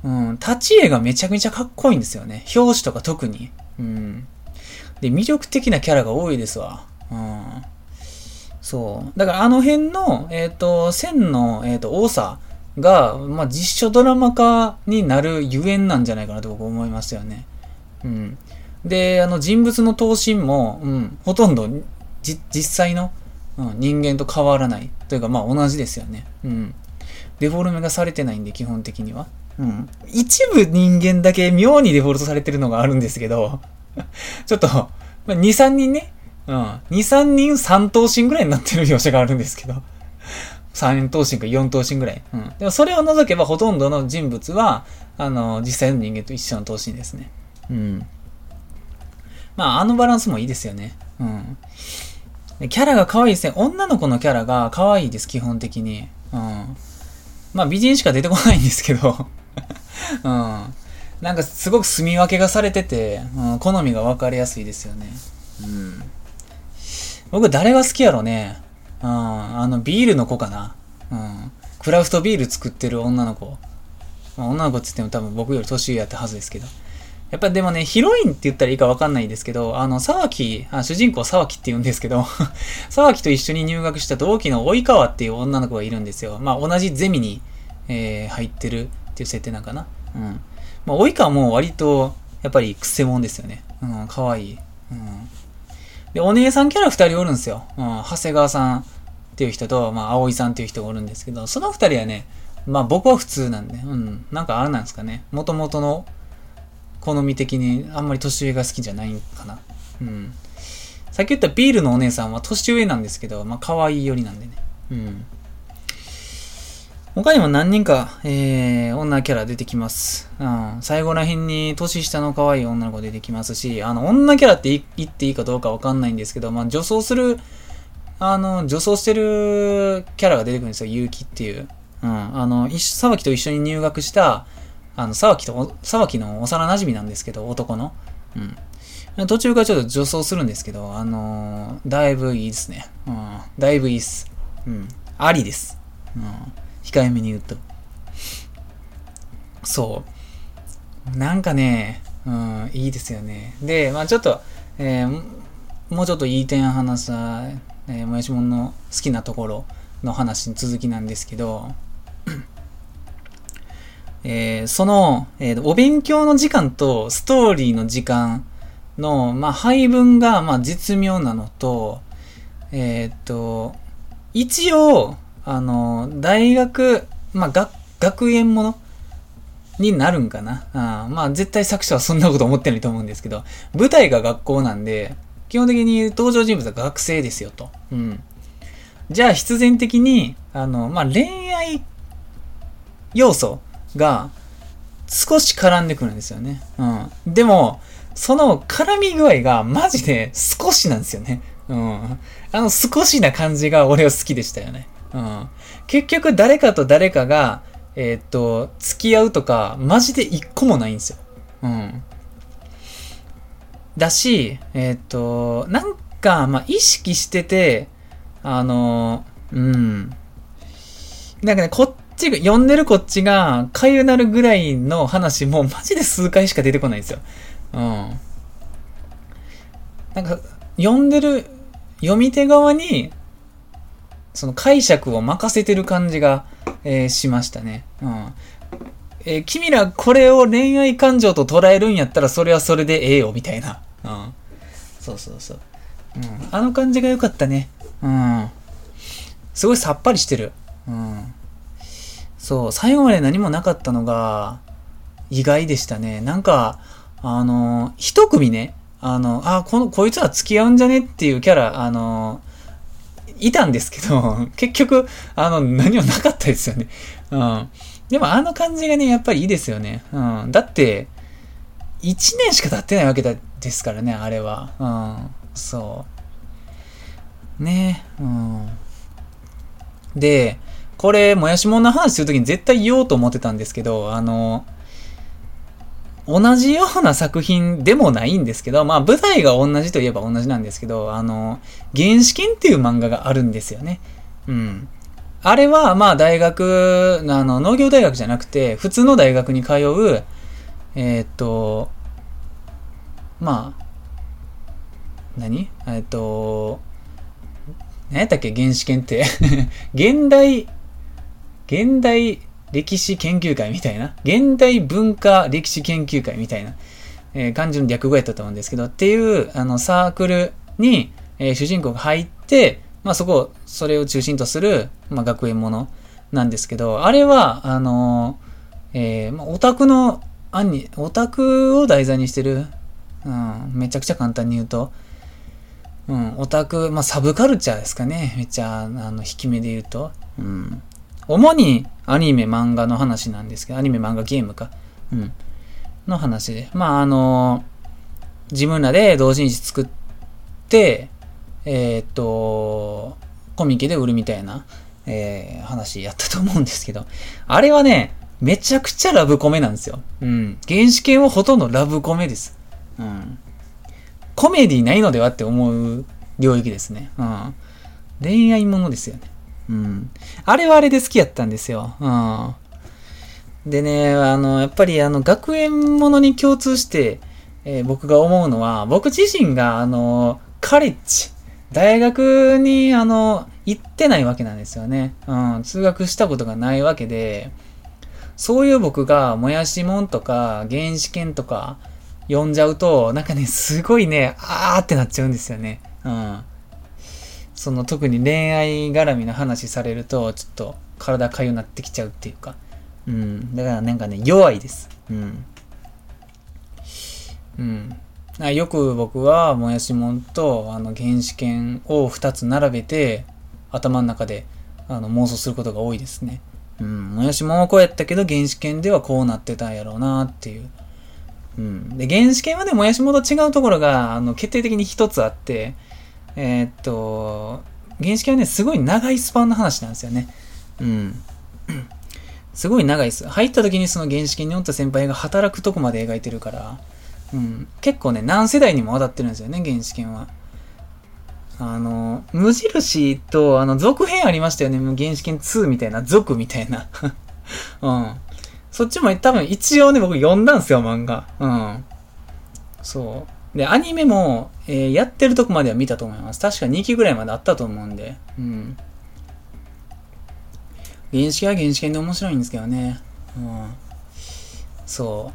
うん、立ち絵がめちゃめちゃかっこいいんですよね。表紙とか特に。うん。で、魅力的なキャラが多いですわ。うん。そう。だからあの辺の、えっ、ー、と、線の、えっ、ー、と、多さが、まあ、実写ドラマ化になるゆえんなんじゃないかなと僕思いますよね。うん。で、あの人物の頭身も、うん、ほとんど実際の、うん、人間と変わらない。というか、まあ同じですよね。うん。デフォルメがされてないんで、基本的には。うん。一部人間だけ妙にデフォルトされてるのがあるんですけど、ちょっと、まあ、2、3人ね、うん。2、3人3頭身ぐらいになってる描写があるんですけど、3頭身か4頭身ぐらい。うん。でもそれを除けばほとんどの人物は、あの、実際の人間と一緒の頭身ですね。うん。まあ、あのバランスもいいですよね。うん。でキャラが可愛いですね。女の子のキャラが可愛いです、基本的に。うん。まあ、美人しか出てこないんですけど うん。なんかすごく住み分けがされてて、うん、好みが分かりやすいですよね。うん。僕誰が好きやろね。うん。あの、ビールの子かな。うん。クラフトビール作ってる女の子。まあ、女の子って言っても多分僕より年上やったはずですけど。やっぱでもね、ヒロインって言ったらいいかわかんないんですけど、あの、沢木、あ主人公沢木って言うんですけど、沢木と一緒に入学した同期の及川っていう女の子がいるんですよ。まあ、同じゼミに、えー、入ってるっていう設定なんかな。うん。まあ、及川も割と、やっぱりクセモンですよね。うん、かわいい。うん。で、お姉さんキャラ二人おるんですよ。うん、長谷川さんっていう人と、まあ、葵さんっていう人がおるんですけど、その二人はね、まあ僕は普通なんで、うん、なんかあれなんですかね。もともとの好み的にあんまり年上が好きじゃないかな。うん。さっき言ったビールのお姉さんは年上なんですけど、まあ可愛い寄りなんでね。うん。他にも何人か、えー、女キャラ出てきます。うん。最後ら辺に年下の可愛い女の子出てきますし、あの、女キャラって言っていいかどうかわかんないんですけど、まあ、女装する、あの、女装してるキャラが出てくるんですよ、結城っていう。うん。あの、沢木と一緒に入学した、あの、沢木と、沢木の幼馴染なんですけど、男の。うん。途中からちょっと女装するんですけど、あの、だいぶいいですね。うん。だいぶいいっす。うん。ありです。うん。控えめに言うと。そう。なんかね、うん、いいですよね。で、まあちょっと、えー、もうちょっといい点話した、えー、もやしもんの好きなところの話に続きなんですけど、えー、その、えー、お勉強の時間とストーリーの時間の、まあ、配分が、まあ、絶妙なのと、えー、っと、一応、あの、大学、まあ、学、学園もの？になるんかな？あまあ、絶対作者はそんなこと思ってないと思うんですけど、舞台が学校なんで、基本的に登場人物は学生ですよと。うん。じゃあ、必然的に、あの、まあ、恋愛要素が少し絡んでくるんですよね。うん。でも、その絡み具合がマジで少しなんですよね。うん。あの少しな感じが俺は好きでしたよね。うん。結局誰かと誰かが、えー、っと、付き合うとか、マジで一個もないんですよ。うん。だし、えー、っと、なんか、まあ、意識してて、あの、うん。なんかね、こっちが、読んでるこっちが、かゆなるぐらいの話も、マジで数回しか出てこないんですよ。うん。なんか、読んでる、読み手側に、その解釈を任せてる感じが、えー、しましたね。うん。えー、君らこれを恋愛感情と捉えるんやったらそれはそれでええよ、みたいな。うん。そうそうそう。うん。あの感じが良かったね。うん。すごいさっぱりしてる。うん。そう、最後まで何もなかったのが、意外でしたね。なんか、あの、一組ね、あの、あ、この、こいつら付き合うんじゃねっていうキャラ、あの、いたんですけど、結局、あの、何もなかったですよね。うん。でもあの感じがね、やっぱりいいですよね。うん。だって、1年しか経ってないわけだですからね、あれは。うん。そう。ねうん。で、これ、もやしもんの話するときに絶対言おうと思ってたんですけど、あの、同じような作品でもないんですけど、まあ舞台が同じといえば同じなんですけど、あの、原始圏っていう漫画があるんですよね。うん。あれは、まあ大学、あの、農業大学じゃなくて、普通の大学に通う、えー、っと、まあ、何？えっと、何やったっけ？原始圏って 現代、現代歴史研究会みたいな、現代文化歴史研究会みたいな、えー、感じの略語やったと思うんですけど、っていう、あの、サークルに、えー、主人公が入って、まあそこ、それを中心とする、まあ学園ものなんですけど、あれは、あのー、えー、まあオタクの、案に、オタクを題材にしてる、うん、めちゃくちゃ簡単に言うと、うん、オタク、まあサブカルチャーですかね。めっちゃ、あの、引き目で言うと。うん。主にアニメ漫画の話なんですけど、アニメ漫画ゲームか。うん。の話で。まあ、あの自分らで同人誌作って、えー、っと、コミケで売るみたいな、えー、話やったと思うんですけど、あれはね、めちゃくちゃラブコメなんですよ。うん。原始圏はほとんどラブコメです。うん。コメディないのではって思う領域ですね。うん。恋愛ものですよね。うん。あれはあれで好きやったんですよ。うん。でね、あの、やっぱりあの、学園ものに共通して、えー、僕が思うのは、僕自身があの、カレッジ、大学にあの、行ってないわけなんですよね。うん、通学したことがないわけで、そういう僕が、もやしもんとか、原始圏とか、読んじゃうと、なんかね、すごいね、あーってなっちゃうんですよね。うん。その特に恋愛絡みの話されると、ちょっと体かゆなってきちゃうっていうか。うん。だからなんかね、弱いです。うん。うん。よく僕は、もやしもんと、あの、原始圏を2つ並べて、頭の中で、あの、妄想することが多いですね。うん、もやしもんはこうやったけど、原始圏ではこうなってたんやろうなっていう。うん。で、原始圏はね、もやしもんと違うところが、あの、決定的に一つあって、えー、っと、原始圏はね、すごい長いスパンの話なんですよね。うん。すごい長いです。入った時にその原始圏におった先輩が働くとこまで描いてるから、うん。結構ね、何世代にも渡ってるんですよね、原始圏は。あの、無印と、あの、続編ありましたよね。原始圏2みたいな、続みたいな。うん。そっちも多分一応ね、僕読んだんですよ、漫画。うん。そう。で、アニメも、えー、やってるとこまでは見たと思います。確か2期ぐらいまであったと思うんで。うん。原始は原始圏で面白いんですけどね。うん。そ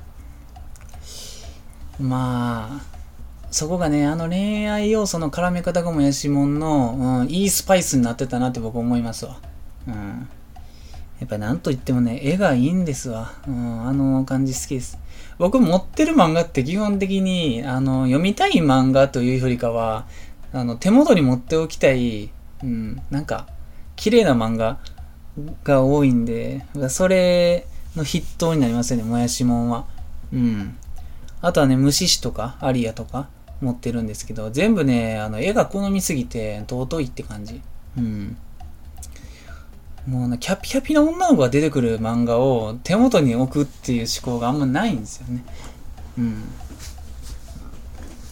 う。まあ、そこがね、あの恋愛要素の絡め方がもやしもんの、うん、いいスパイスになってたなって僕思いますわ。うん。やっぱなんと言ってもね、絵がいいんですわ。うん、あの感じ好きです。僕持ってる漫画って基本的に、あの、読みたい漫画というよりかは、あの、手元に持っておきたい、うん、なんか、綺麗な漫画が多いんで、それの筆頭になりますよね、もやしもんは。うん。あとはね、虫師とか、アリアとか持ってるんですけど、全部ね、あの、絵が好みすぎて尊いって感じ。うん。もうな、キャピキャピの女の子が出てくる漫画を手元に置くっていう思考があんまないんですよね。うん。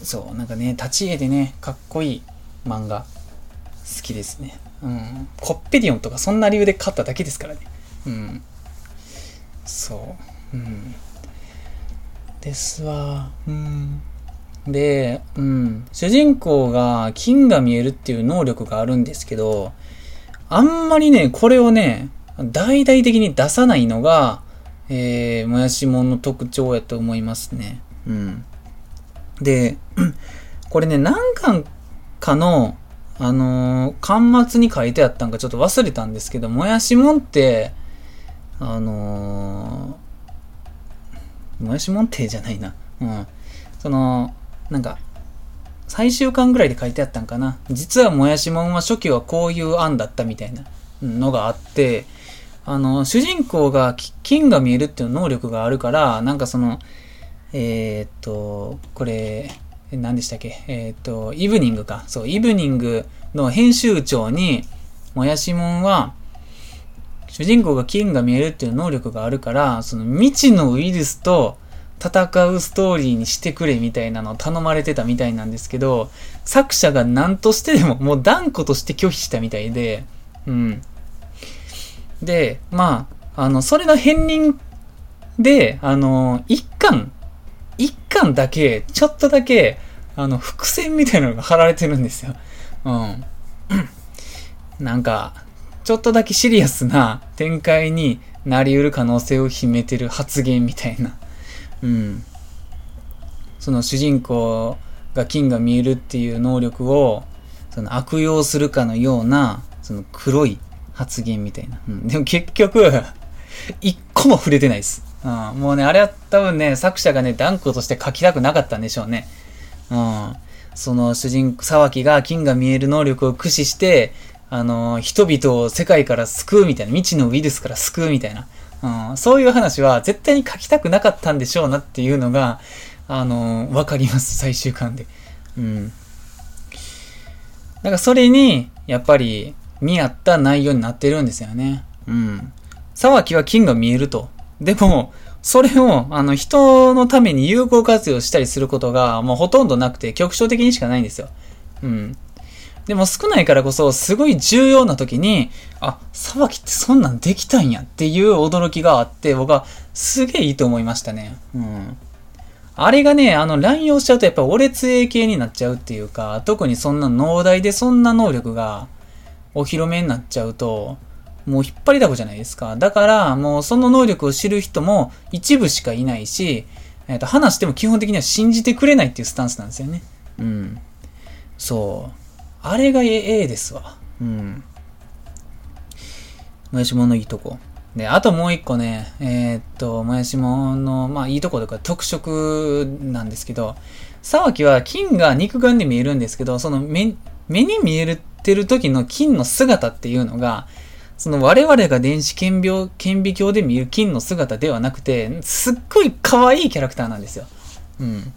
そう、なんかね、立ち絵でね、かっこいい漫画、好きですね。うん。コッペディオンとかそんな理由で買っただけですからね。うん。そう。うん。ですわ。うん。で、うん。主人公が金が見えるっていう能力があるんですけど、あんまりね、これをね、大々的に出さないのが、えー、もやしもんの特徴やと思いますね。うん。で、これね、何巻かの、あのー、巻末に書いてあったんかちょっと忘れたんですけど、もやしもんって、あのー、もやしもんってじゃないな。うん。その、なんか、最終巻ぐらいで書いてあったんかな。実はもやしもんは初期はこういう案だったみたいなのがあって、あの、主人公が金が見えるっていう能力があるから、なんかその、えー、っと、これ、何でしたっけ？えー、っと、イブニングか。そう、イブニングの編集長に、もやしもんは、主人公が金が見えるっていう能力があるから、その未知のウイルスと戦うストーリーにしてくれみたいなのを頼まれてたみたいなんですけど、作者が何としてでももう断固として拒否したみたいで、うん。で、まあ、あの、それの片鱗で、あの、一巻、一巻だけ、ちょっとだけ、あの、伏線みたいなのが貼られてるんですよ。うん。なんか、ちょっとだけシリアスな展開になり得る可能性を秘めてる発言みたいな。うん。その主人公が金が見えるっていう能力を、その悪用するかのような、その黒い発言みたいな。うん、でも結局、一個も触れてないです。うん、もうね、あれは多分ね、作者がね、断固として書きたくなかったんでしょうね。うん。その主人公、沢木が金が見える能力を駆使して、あの、人々を世界から救うみたいな、未知のウイルスから救うみたいな。うん、そういう話は絶対に書きたくなかったんでしょうなっていうのが、あの、わかります、最終巻で。うん。だからそれに、やっぱり、見合った内容になってるんですよね。うん。沢木は金が見えると。でも、それを、あの、人のために有効活用したりすることが、もうほとんどなくて、局所的にしかないんですよ。うん。でも少ないからこそ、すごい重要な時に、あ、裁きってそんなんできたんやっていう驚きがあって、僕はすげえいいと思いましたね。うん。あれがね、あの、乱用しちゃうとやっぱ俺杖系になっちゃうっていうか、特にそんな農大でそんな能力がお披露目になっちゃうと、もう引っ張りだこじゃないですか。だから、もうその能力を知る人も一部しかいないし、えっ、ー、と、話しても基本的には信じてくれないっていうスタンスなんですよね。うん。そう。あれがええですわ。うん。もやしものいいとこ。で、あともう一個ね、えー、っと、もやしもの、まあいいとことか特色なんですけど、沢木は金が肉眼で見えるんですけど、その目、目に見えてる時の金の姿っていうのが、その我々が電子顕微顕微鏡で見る金の姿ではなくて、すっごい可愛いキャラクターなんですよ。うん。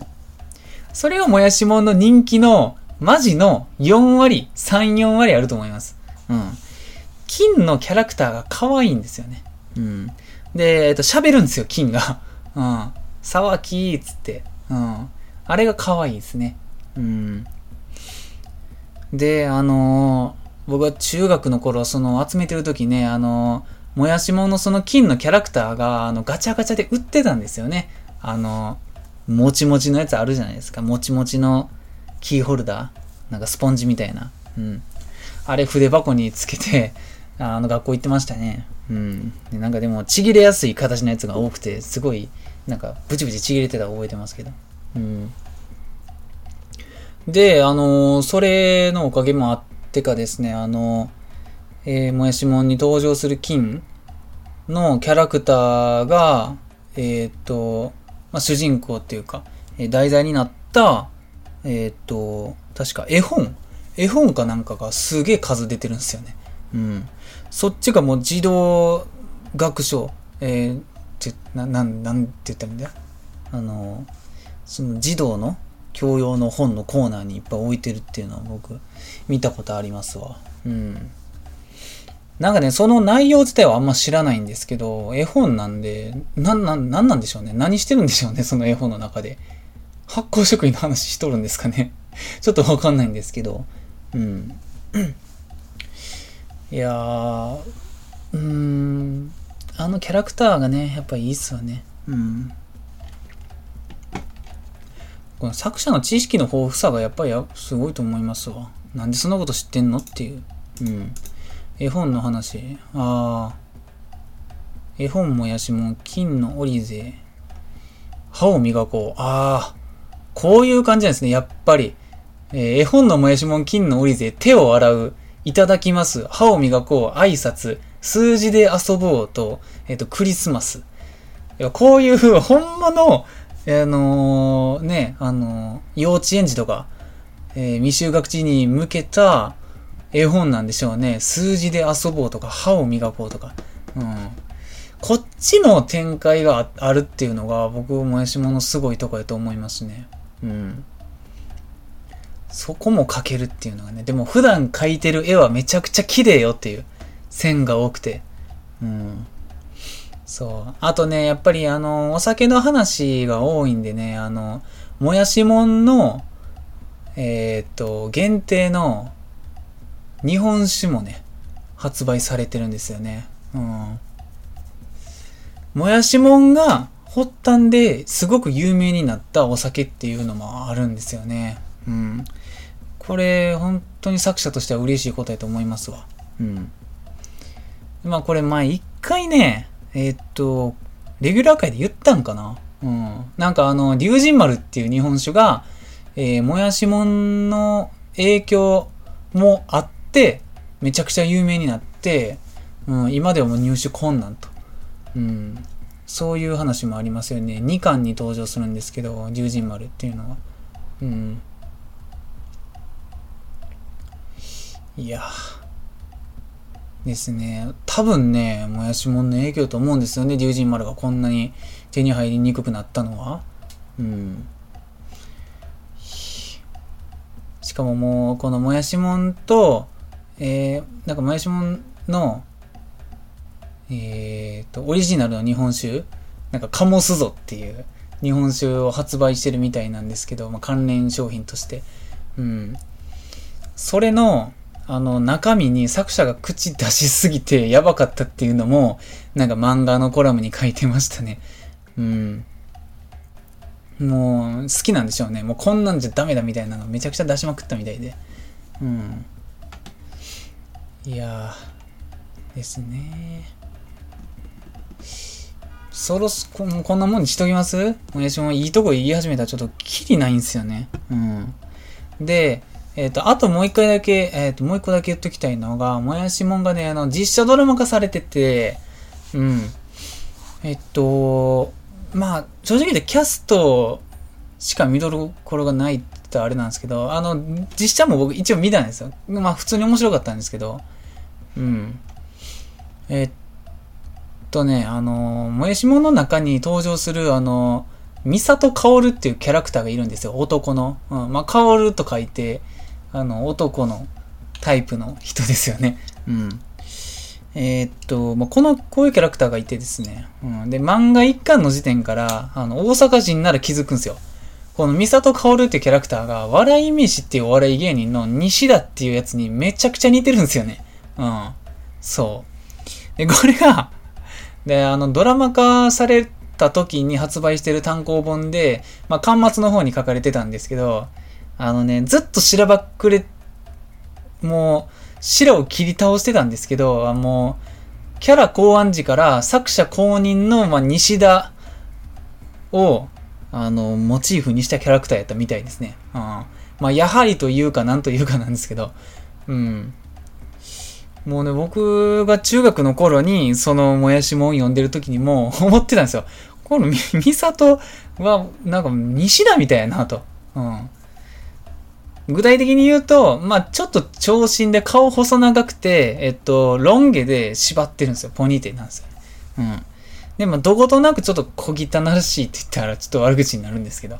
それがもやしもの人気の、マジの4割、3、4割あると思います。うん。金のキャラクターが可愛いんですよね。うん。で、えっと、喋るんですよ、金が。うん。沢木ーっつって。うん。あれが可愛いですね。うん。で、あのー、僕は中学の頃、その集めてる時ね、あのー、もやしものその金のキャラクターが、あの、ガチャガチャで売ってたんですよね。あのー、もちもちのやつあるじゃないですか。もちもちのキーホルダー？なんかスポンジみたいな。うん。あれ筆箱につけて、あの、学校行ってましたね。うん。でなんかでも、ちぎれやすい形のやつが多くて、すごい、なんか、ブチブチちぎれてた覚えてますけど。うん。で、あのー、それのおかげもあってかですね、あのー、えー、もやしもんに登場する金のキャラクターが、えっ、と、まあ、主人公っていうか、え題材になった、えっ、と、確か絵本絵本かなんかがすげえ数出てるんですよね。うん。そっちがもう自動学習、えー、って、な、なん、なんて言ったらいいんだ？よあの、その児童の教養の本のコーナーにいっぱい置いてるっていうのは僕見たことありますわ。うん。なんかね、その内容自体はあんま知らないんですけど、絵本なんで、なん、なん、なんなんでしょうね。何してるんでしょうね、その絵本の中で。発酵食品の話しとるんですかね。ちょっとわかんないんですけど。うん。いやー、うーん。あのキャラクターがね、やっぱいいっすわね。うん。この作者の知識の豊富さがやっぱりすごいと思いますわ。なんでそんなこと知ってんのっていう。うん。絵本の話。ああ。絵本もやしも金のオリゼ。歯を磨こう。ああ。こういう感じなんですね。やっぱり。えー、絵本のもやしもん金のオリゼ。手を洗う。いただきます。歯を磨こう。挨拶。数字で遊ぼうと、えっ、ー、と、クリスマス。いやこういう、ほんまの、あのー、ね、あのー、幼稚園児とか、えー、未就学児に向けた絵本なんでしょうね。数字で遊ぼうとか、歯を磨こうとか。うん。こっちの展開があるっていうのが、僕、もやしものすごいとこやと思いますね。うん。そこも描けるっていうのがね。でも普段描いてる絵はめちゃくちゃ綺麗よっていう線が多くて。うん。そう。あとね、やっぱりあの、お酒の話が多いんでね、あの、もやしもんの、えー、っと、限定の日本酒もね、発売されてるんですよね。うん。もやしもんが発端ですごく有名になったお酒っていうのもあるんですよね。うん。これ、本当に作者としては嬉しいことやと思いますわ。うん。まあこれ前一回ね、えー、っと、レギュラー界で言ったんかなうん。なんかあの、龍神丸っていう日本酒が、えー、もやしもんの影響もあって、めちゃくちゃ有名になって、うん、今ではもう入手困難と。うん。そういう話もありますよね。2巻に登場するんですけど、龍神丸っていうのは。うん。いやですね。多分ね、もやしもんの影響と思うんですよね。龍神丸がこんなに手に入りにくくなったのは。うん。しかももう、このもやしもんと、えー、なんかもやしもんの、えーと、オリジナルの日本酒、なんかカモスゾっていう日本酒を発売してるみたいなんですけど、まあ、関連商品として。うん。それの、あの、中身に作者が口出しすぎてやばかったっていうのも、なんか漫画のコラムに書いてましたね。うん。もう、好きなんでしょうね。もうこんなんじゃダメだみたいなのめちゃくちゃ出しまくったみたいで。うん。いやー、ですねそろそここんなもんにしときます？私もいいとこ言い始めたらちょっとキリないんですよね。うん。で、えっ、ー、と、あともう一回だけ、えっ、ー、と、もう一個だけ言っときたいのが、もやしもんがね、あの、実写ドラマ化されてて、うん。えっと、まあ、正直言ってキャストしか見どころがないってあれなんですけど、あの、実写も僕一応見たんですよ。まあ、普通に面白かったんですけど、うん。えっとね、あの、もやしもの中に登場する、あの、ミサトカオルっていうキャラクターがいるんですよ。男の。うん。まあ、カオルと書いて、あの、男のタイプの人ですよね。うん。えー、っと、まあ、この、こういうキャラクターがいてですね。うん。で、漫画1巻の時点から、あの、大阪人なら気づくんですよ。このミサトカオルっていうキャラクターが、笑い飯っていうお笑い芸人の西田っていうやつにめちゃくちゃ似てるんですよね。うん。そう。で、これが、で、あの、ドラマ化された時に発売してる単行本で、まあ、端末の方に書かれてたんですけど、あのね、ずっと白ばっくれ、もう、白を切り倒してたんですけど、もう、キャラ考案時から作者公認の、まあ、西田を、あの、モチーフにしたキャラクターやったみたいですね。うん。まあ、やはりというかなんというかなんですけど、うん。もうね、僕が中学の頃に、その、もやしもん読んでる時にも 思ってたんですよ。このみ、みさとは、なんか、西田みたいやなと。うん。具体的に言うと、まあちょっと長身で顔細長くて、えっと、ロン毛で縛ってるんですよ。ポニーテーなんですよね。うん。でも、どことなくちょっと小汚らしいって言ったらちょっと悪口になるんですけど。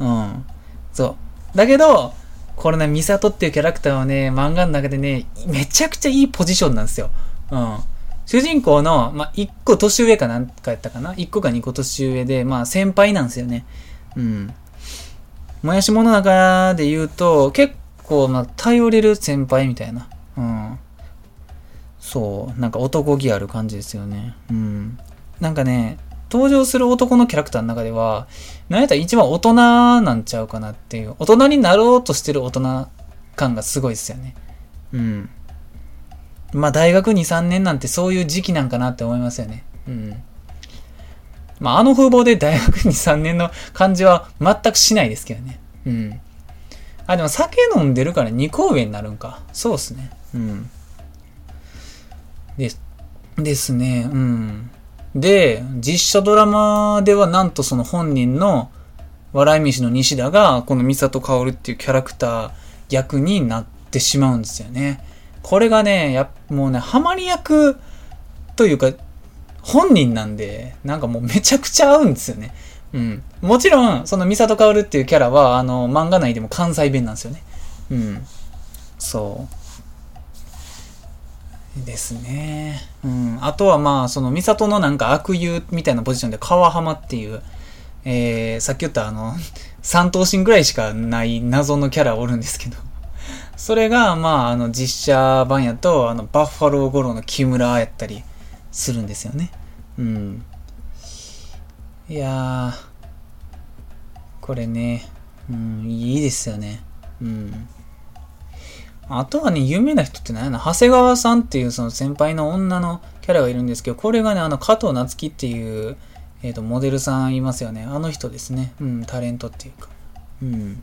うん。そう。だけど、これね、ミサトっていうキャラクターはね、漫画の中でね、めちゃくちゃいいポジションなんですよ。うん。主人公の、まあ、1個年上かなんかやったかな ?1 個か2個年上で、まあ、先輩なんですよね。うん。もやしもの中で言うと、結構、まあ、頼れる先輩みたいな。うん。そう。なんか男気ある感じですよね。うん。なんかね、登場する男のキャラクターの中では、なんやったら一番大人なんちゃうかなっていう。大人になろうとしてる大人感がすごいですよね。うん。まあ大学2、3年なんてそういう時期なんかなって思いますよね。うん。まああの風貌で大学2、3年の感じは全くしないですけどね。うん。あ、でも酒飲んでるから2個上になるんか。そうっすね。うん。で、ですね。うん。で、実写ドラマではなんとその本人の笑い飯の西田がこの三里薫っていうキャラクター役になってしまうんですよね。これがね、やもうね、ハマり役というか、本人なんで、なんかもうめちゃくちゃ合うんですよね。うん。もちろん、その三里薫っていうキャラは、あの、漫画内でも関西弁なんですよね。うん。そう。ですね。うん。あとはまあ、その、ミサトのなんか悪友みたいなポジションで川浜っていう、えー、さっき言ったあの、三頭身ぐらいしかない謎のキャラおるんですけど。それが、まあ、あの、実写版やと、あの、バッファローゴロの木村やったりするんですよね。うん。いやー、これね、うん、いいですよね。うん。あとはね、有名な人って何やな、長谷川さんっていうその先輩の女のキャラがいるんですけど、これがね、あの、加藤夏樹っていう、えっ、ー、と、モデルさんいますよね。あの人ですね。うん、タレントっていうか。うん。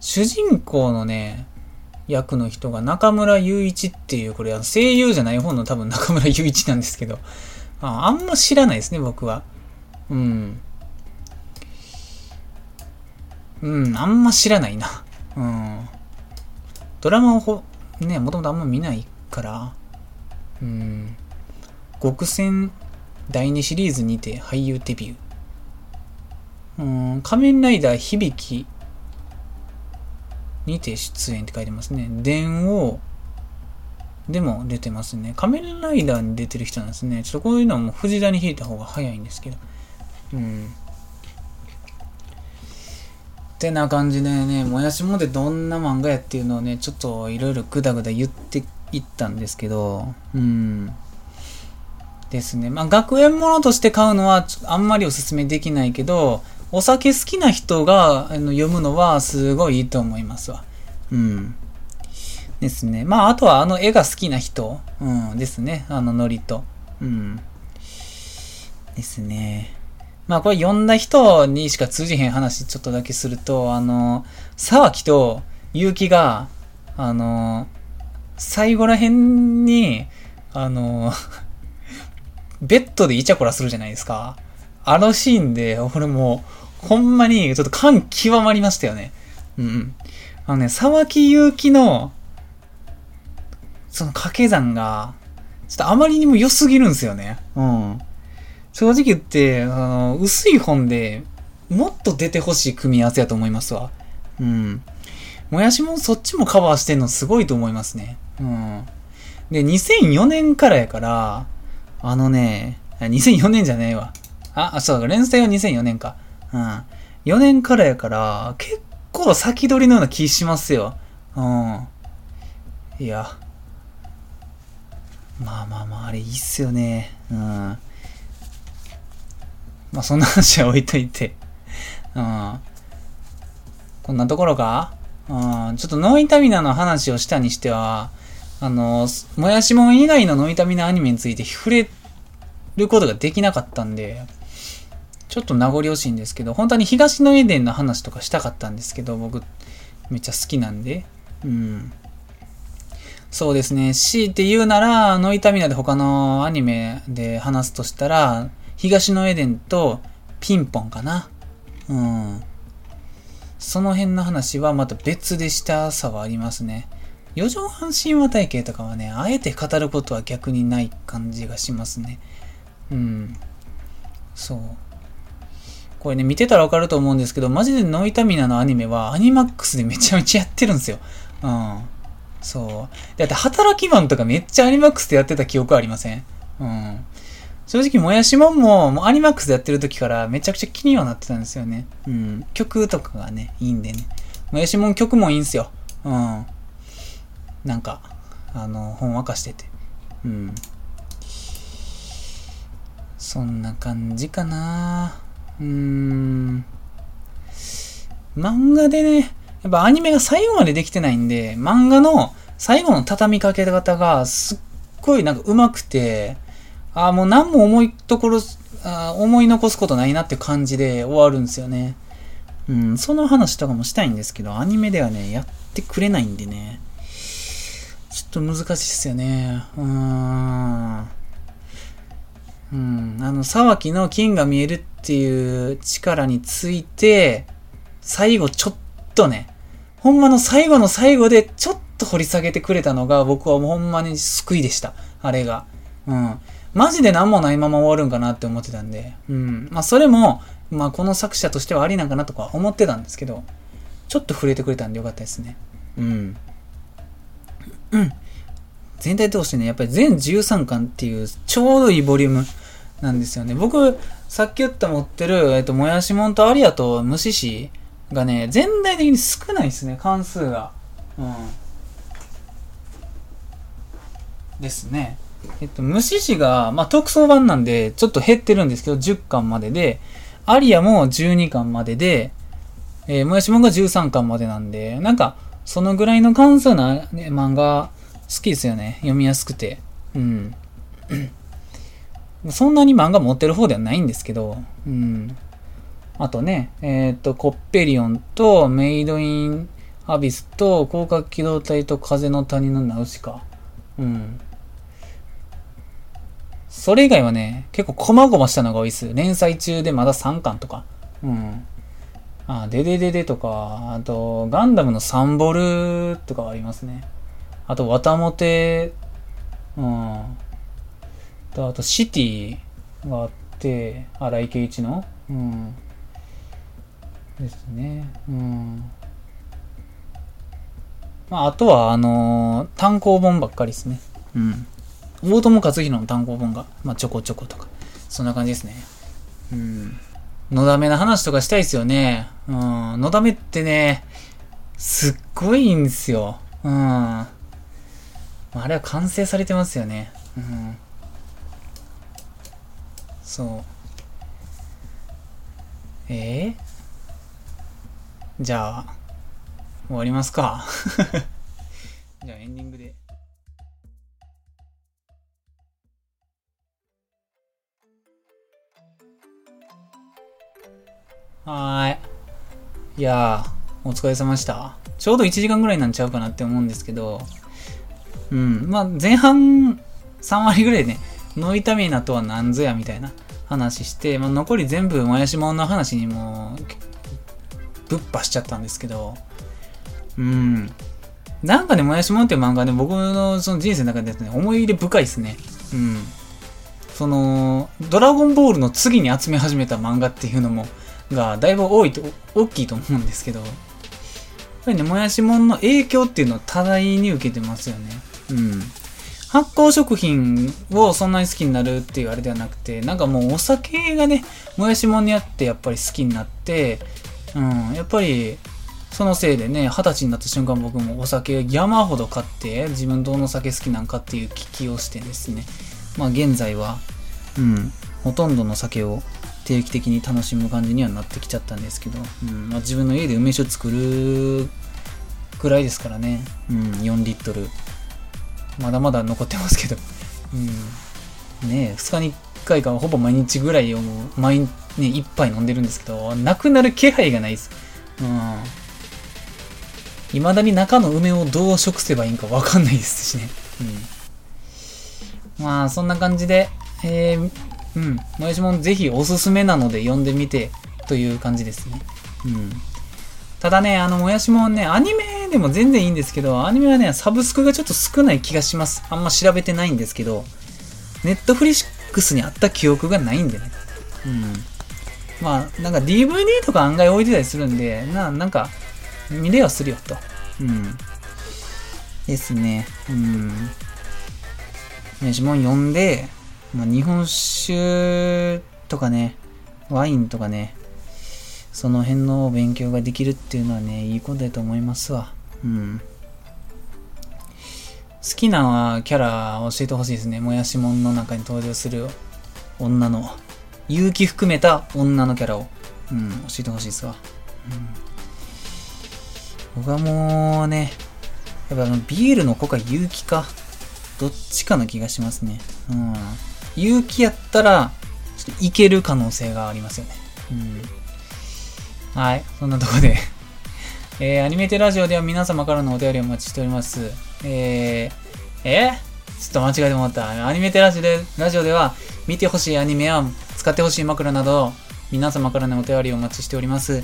主人公のね、役の人が中村雄一っていう、これ声優じゃない方の多分中村雄一なんですけど、ああんま知らないですね、僕は。うん。うん、あんま知らないな。うん。ドラマをほ、ね、もともとあんま見ないから、うん、極戦第2シリーズにて俳優デビュー。うん、仮面ライダー響きにて出演って書いてますね。電王でも出てますね。仮面ライダーに出てる人なんですね。ちょっとこういうのはもう藤田に引いた方が早いんですけど。うん。ってな感じでね、もやしもでどんな漫画やっていうのをね、ちょっといろいろぐだぐだ言っていったんですけど、うん。ですね。まあ、学園ものとして買うのはあんまりおすすめできないけど、お酒好きな人があの読むのはすごいいいと思いますわ。うん。ですね。まあ、あとはあの絵が好きな人、うん、ですね。あのノリと。うん。ですね。まあこれ読んだ人にしか通じへん話ちょっとだけすると、あの、沢木と結城が、あの、最後ら辺に、あの、ベッドでイチャコラするじゃないですか。あのシーンで、俺もう、ほんまにちょっと感極まりましたよね。うん。あのね、沢木結城の、その掛け算が、ちょっとあまりにも良すぎるんですよね。うん。正直言って、あの、薄い本でもっと出てほしい組み合わせやと思いますわ。うん。もやしもそっちもカバーしてんのすごいと思いますね。うん。で、2004年からやから、あのね、2004年じゃねえわ。あ、そうだ、連載は2004年か。うん。4年からやから、結構先取りのような気しますよ。うん。いや。まあまあまあ、あれいいっすよね。うん。まあそんな話は置いといて。うん。こんなところか？うん。ちょっとノイタミナの話をしたにしては、あの、もやしもん以外のノイタミナアニメについて触れることができなかったんで、ちょっと名残惜しいんですけど、本当に東のエデンの話とかしたかったんですけど、僕、めっちゃ好きなんで。うん。そうですね。強いて言うなら、ノイタミナで他のアニメで話すとしたら、東のエデンとピンポンかな。うん。その辺の話はまた別でしたさはありますね。四畳半神話体系とかはね、あえて語ることは逆にない感じがしますね。うん。そう。これね、見てたらわかると思うんですけど、マジでノイタミナのアニメはアニマックスでめちゃめちゃやってるんですよ。うん。そう。だって、働きマンとかめっちゃアニマックスでやってた記憶ありません？うん。正直、もやしもんも、もうアニマックスでやってる時からめちゃくちゃ気にはなってたんですよね。うん。曲とかがね、いいんでね。もやしもん曲もいいんすよ。うん。なんか、あの、ほんわかしてて。うん。そんな感じかなうーん。漫画でね、やっぱアニメが最後までできてないんで、漫画の最後の畳みかけ方がすっごいなんか上手くて、ああ、もう何も思いところ、あ思い残すことないなって感じで終わるんですよね。うん、その話とかもしたいんですけど、アニメではね、やってくれないんでね。ちょっと難しいっすよね。うーん。うん、あの、沢木の金が見えるっていう力について、最後ちょっとね、ほんまの最後の最後でちょっと掘り下げてくれたのが僕はもうほんまに救いでした。あれが。うん。マジで何もないまま終わるんかなって思ってたんで。うん。まあそれも、まあこの作者としてはありなんかなとか思ってたんですけど、ちょっと触れてくれたんでよかったですね。うん。うん。全体通してね、やっぱり全13巻っていうちょうどいいボリュームなんですよね。僕、さっき言った持ってる、えっと、もやしもんとアリアと虫師がね、全体的に少ないですね、関数が。うん。ですね。えっと、虫師が、まあ、特装版なんで、ちょっと減ってるんですけど、10巻までで、アリアも12巻までで、えー、もやしもんが13巻までなんで、なんか、そのぐらいの関数な、ね、漫画、好きですよね。読みやすくて。うん。そんなに漫画持ってる方ではないんですけど、うん。あとね、えっ、ー、と、コッペリオンと、メイドインアビスと、広角機動隊と風の谷のナウシカ。うん。それ以外はね、結構細々したのが多いです。連載中でまだ3巻とか。うん。あ、デデデデとか、あと、ガンダムのサンボルとかありますね。あと、ワタモテ、うん。とあとシティがあって荒井圭一のうんですねうんまああとはあのー、単行本ばっかりですねうん大友克洋の単行本が、まあ、ちょこちょことか。そんな感じですね。うん。のだめな話とかしたいですよね。うん。のだめってねすっごいいいんですよ。うん。あれは完成されてますよね。うん。そう。えー、じゃあ終わりますか。じゃあエンディングで。はーい。いやー、お疲れ様でした。ちょうど1時間ぐらいなんちゃうかなって思うんですけど、うん、まあ前半3割ぐらいね、ノイタミナとは何ぞやみたいな話して、まあ、残り全部もやしもんの話にもぶっぱしちゃったんですけど、うん。なんかね、もやしもんっていう漫画で僕のその人生の中で、ね、思い入れ深いですね。うん。その、ドラゴンボールの次に集め始めた漫画っていうのも、がだいぶ多いと、大きいと思うんですけど、やっぱりね、もやしもんの影響っていうのを多大に受けてますよね。うん。発酵食品をそんなに好きになるっていうあれではなくて、なんかもうお酒がね、もやしもんにあってやっぱり好きになって、うん、やっぱり、そのせいでね、二十歳になった瞬間僕もお酒山ほど買って、自分どの酒好きなんかっていう聞きをしてですね、まあ現在は、うん、ほとんどの酒を定期的に楽しむ感じにはなってきちゃったんですけど、うんまあ、自分の家で梅酒作るくらいですからね、うん、4リットル。まだまだ残ってますけど、うん、ね、2日に1回かほぼ毎日ぐらいを毎ね、1杯飲んでるんですけど、なくなる気配がないです。うん。未だに中の梅をどう食せばいいんかわかんないですしね。うん。まあ、そんな感じで、えー、うん。もやしもんぜひおすすめなので読んでみてという感じですね。うん。ただね、あの、もやしもんね、アニメでも全然いいんですけど、アニメはね、サブスクがちょっと少ない気がします。あんま調べてないんですけど、ネットフリックスにあった記憶がないんでね。うん。まあ、なんか DVD とか案外置いてたりするんで、な、なんか、見れはするよと。うん。ですね。うん。もやしもん読んで、まあ、日本酒とかね、ワインとかね、その辺の勉強ができるっていうのはね、いいことだと思いますわ。うん。好きなキャラ教えてほしいですね。もやしもんの中に登場する女の、勇気含めた女のキャラを、うん、教えてほしいですわ。うん、僕はもうね、やっぱあのビールの子か勇気か、どっちかの気がしますね。うん。勇気やったら、ちょっといける可能性がありますよね。うん。はい、そんなとこで えー、アニメテラジオでは皆様からのお便りをお待ちしております。えー、えちょっと間違えてもらった。アニメテラジオでラジオでは、見てほしいアニメや使ってほしい枕など、皆様からのお便りをお待ちしております。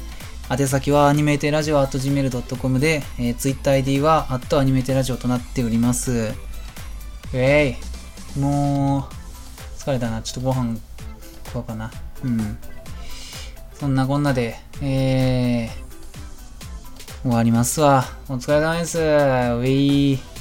宛先はアニメテラジオ .gmail.com で、えー、TwitterID は、アットアニメテラジオとなっております。ウェイ。もう、疲れたな。ちょっとご飯食おうかな。うん。そんなこんなで、えー、終わりますわ。お疲れ様です。ウィー。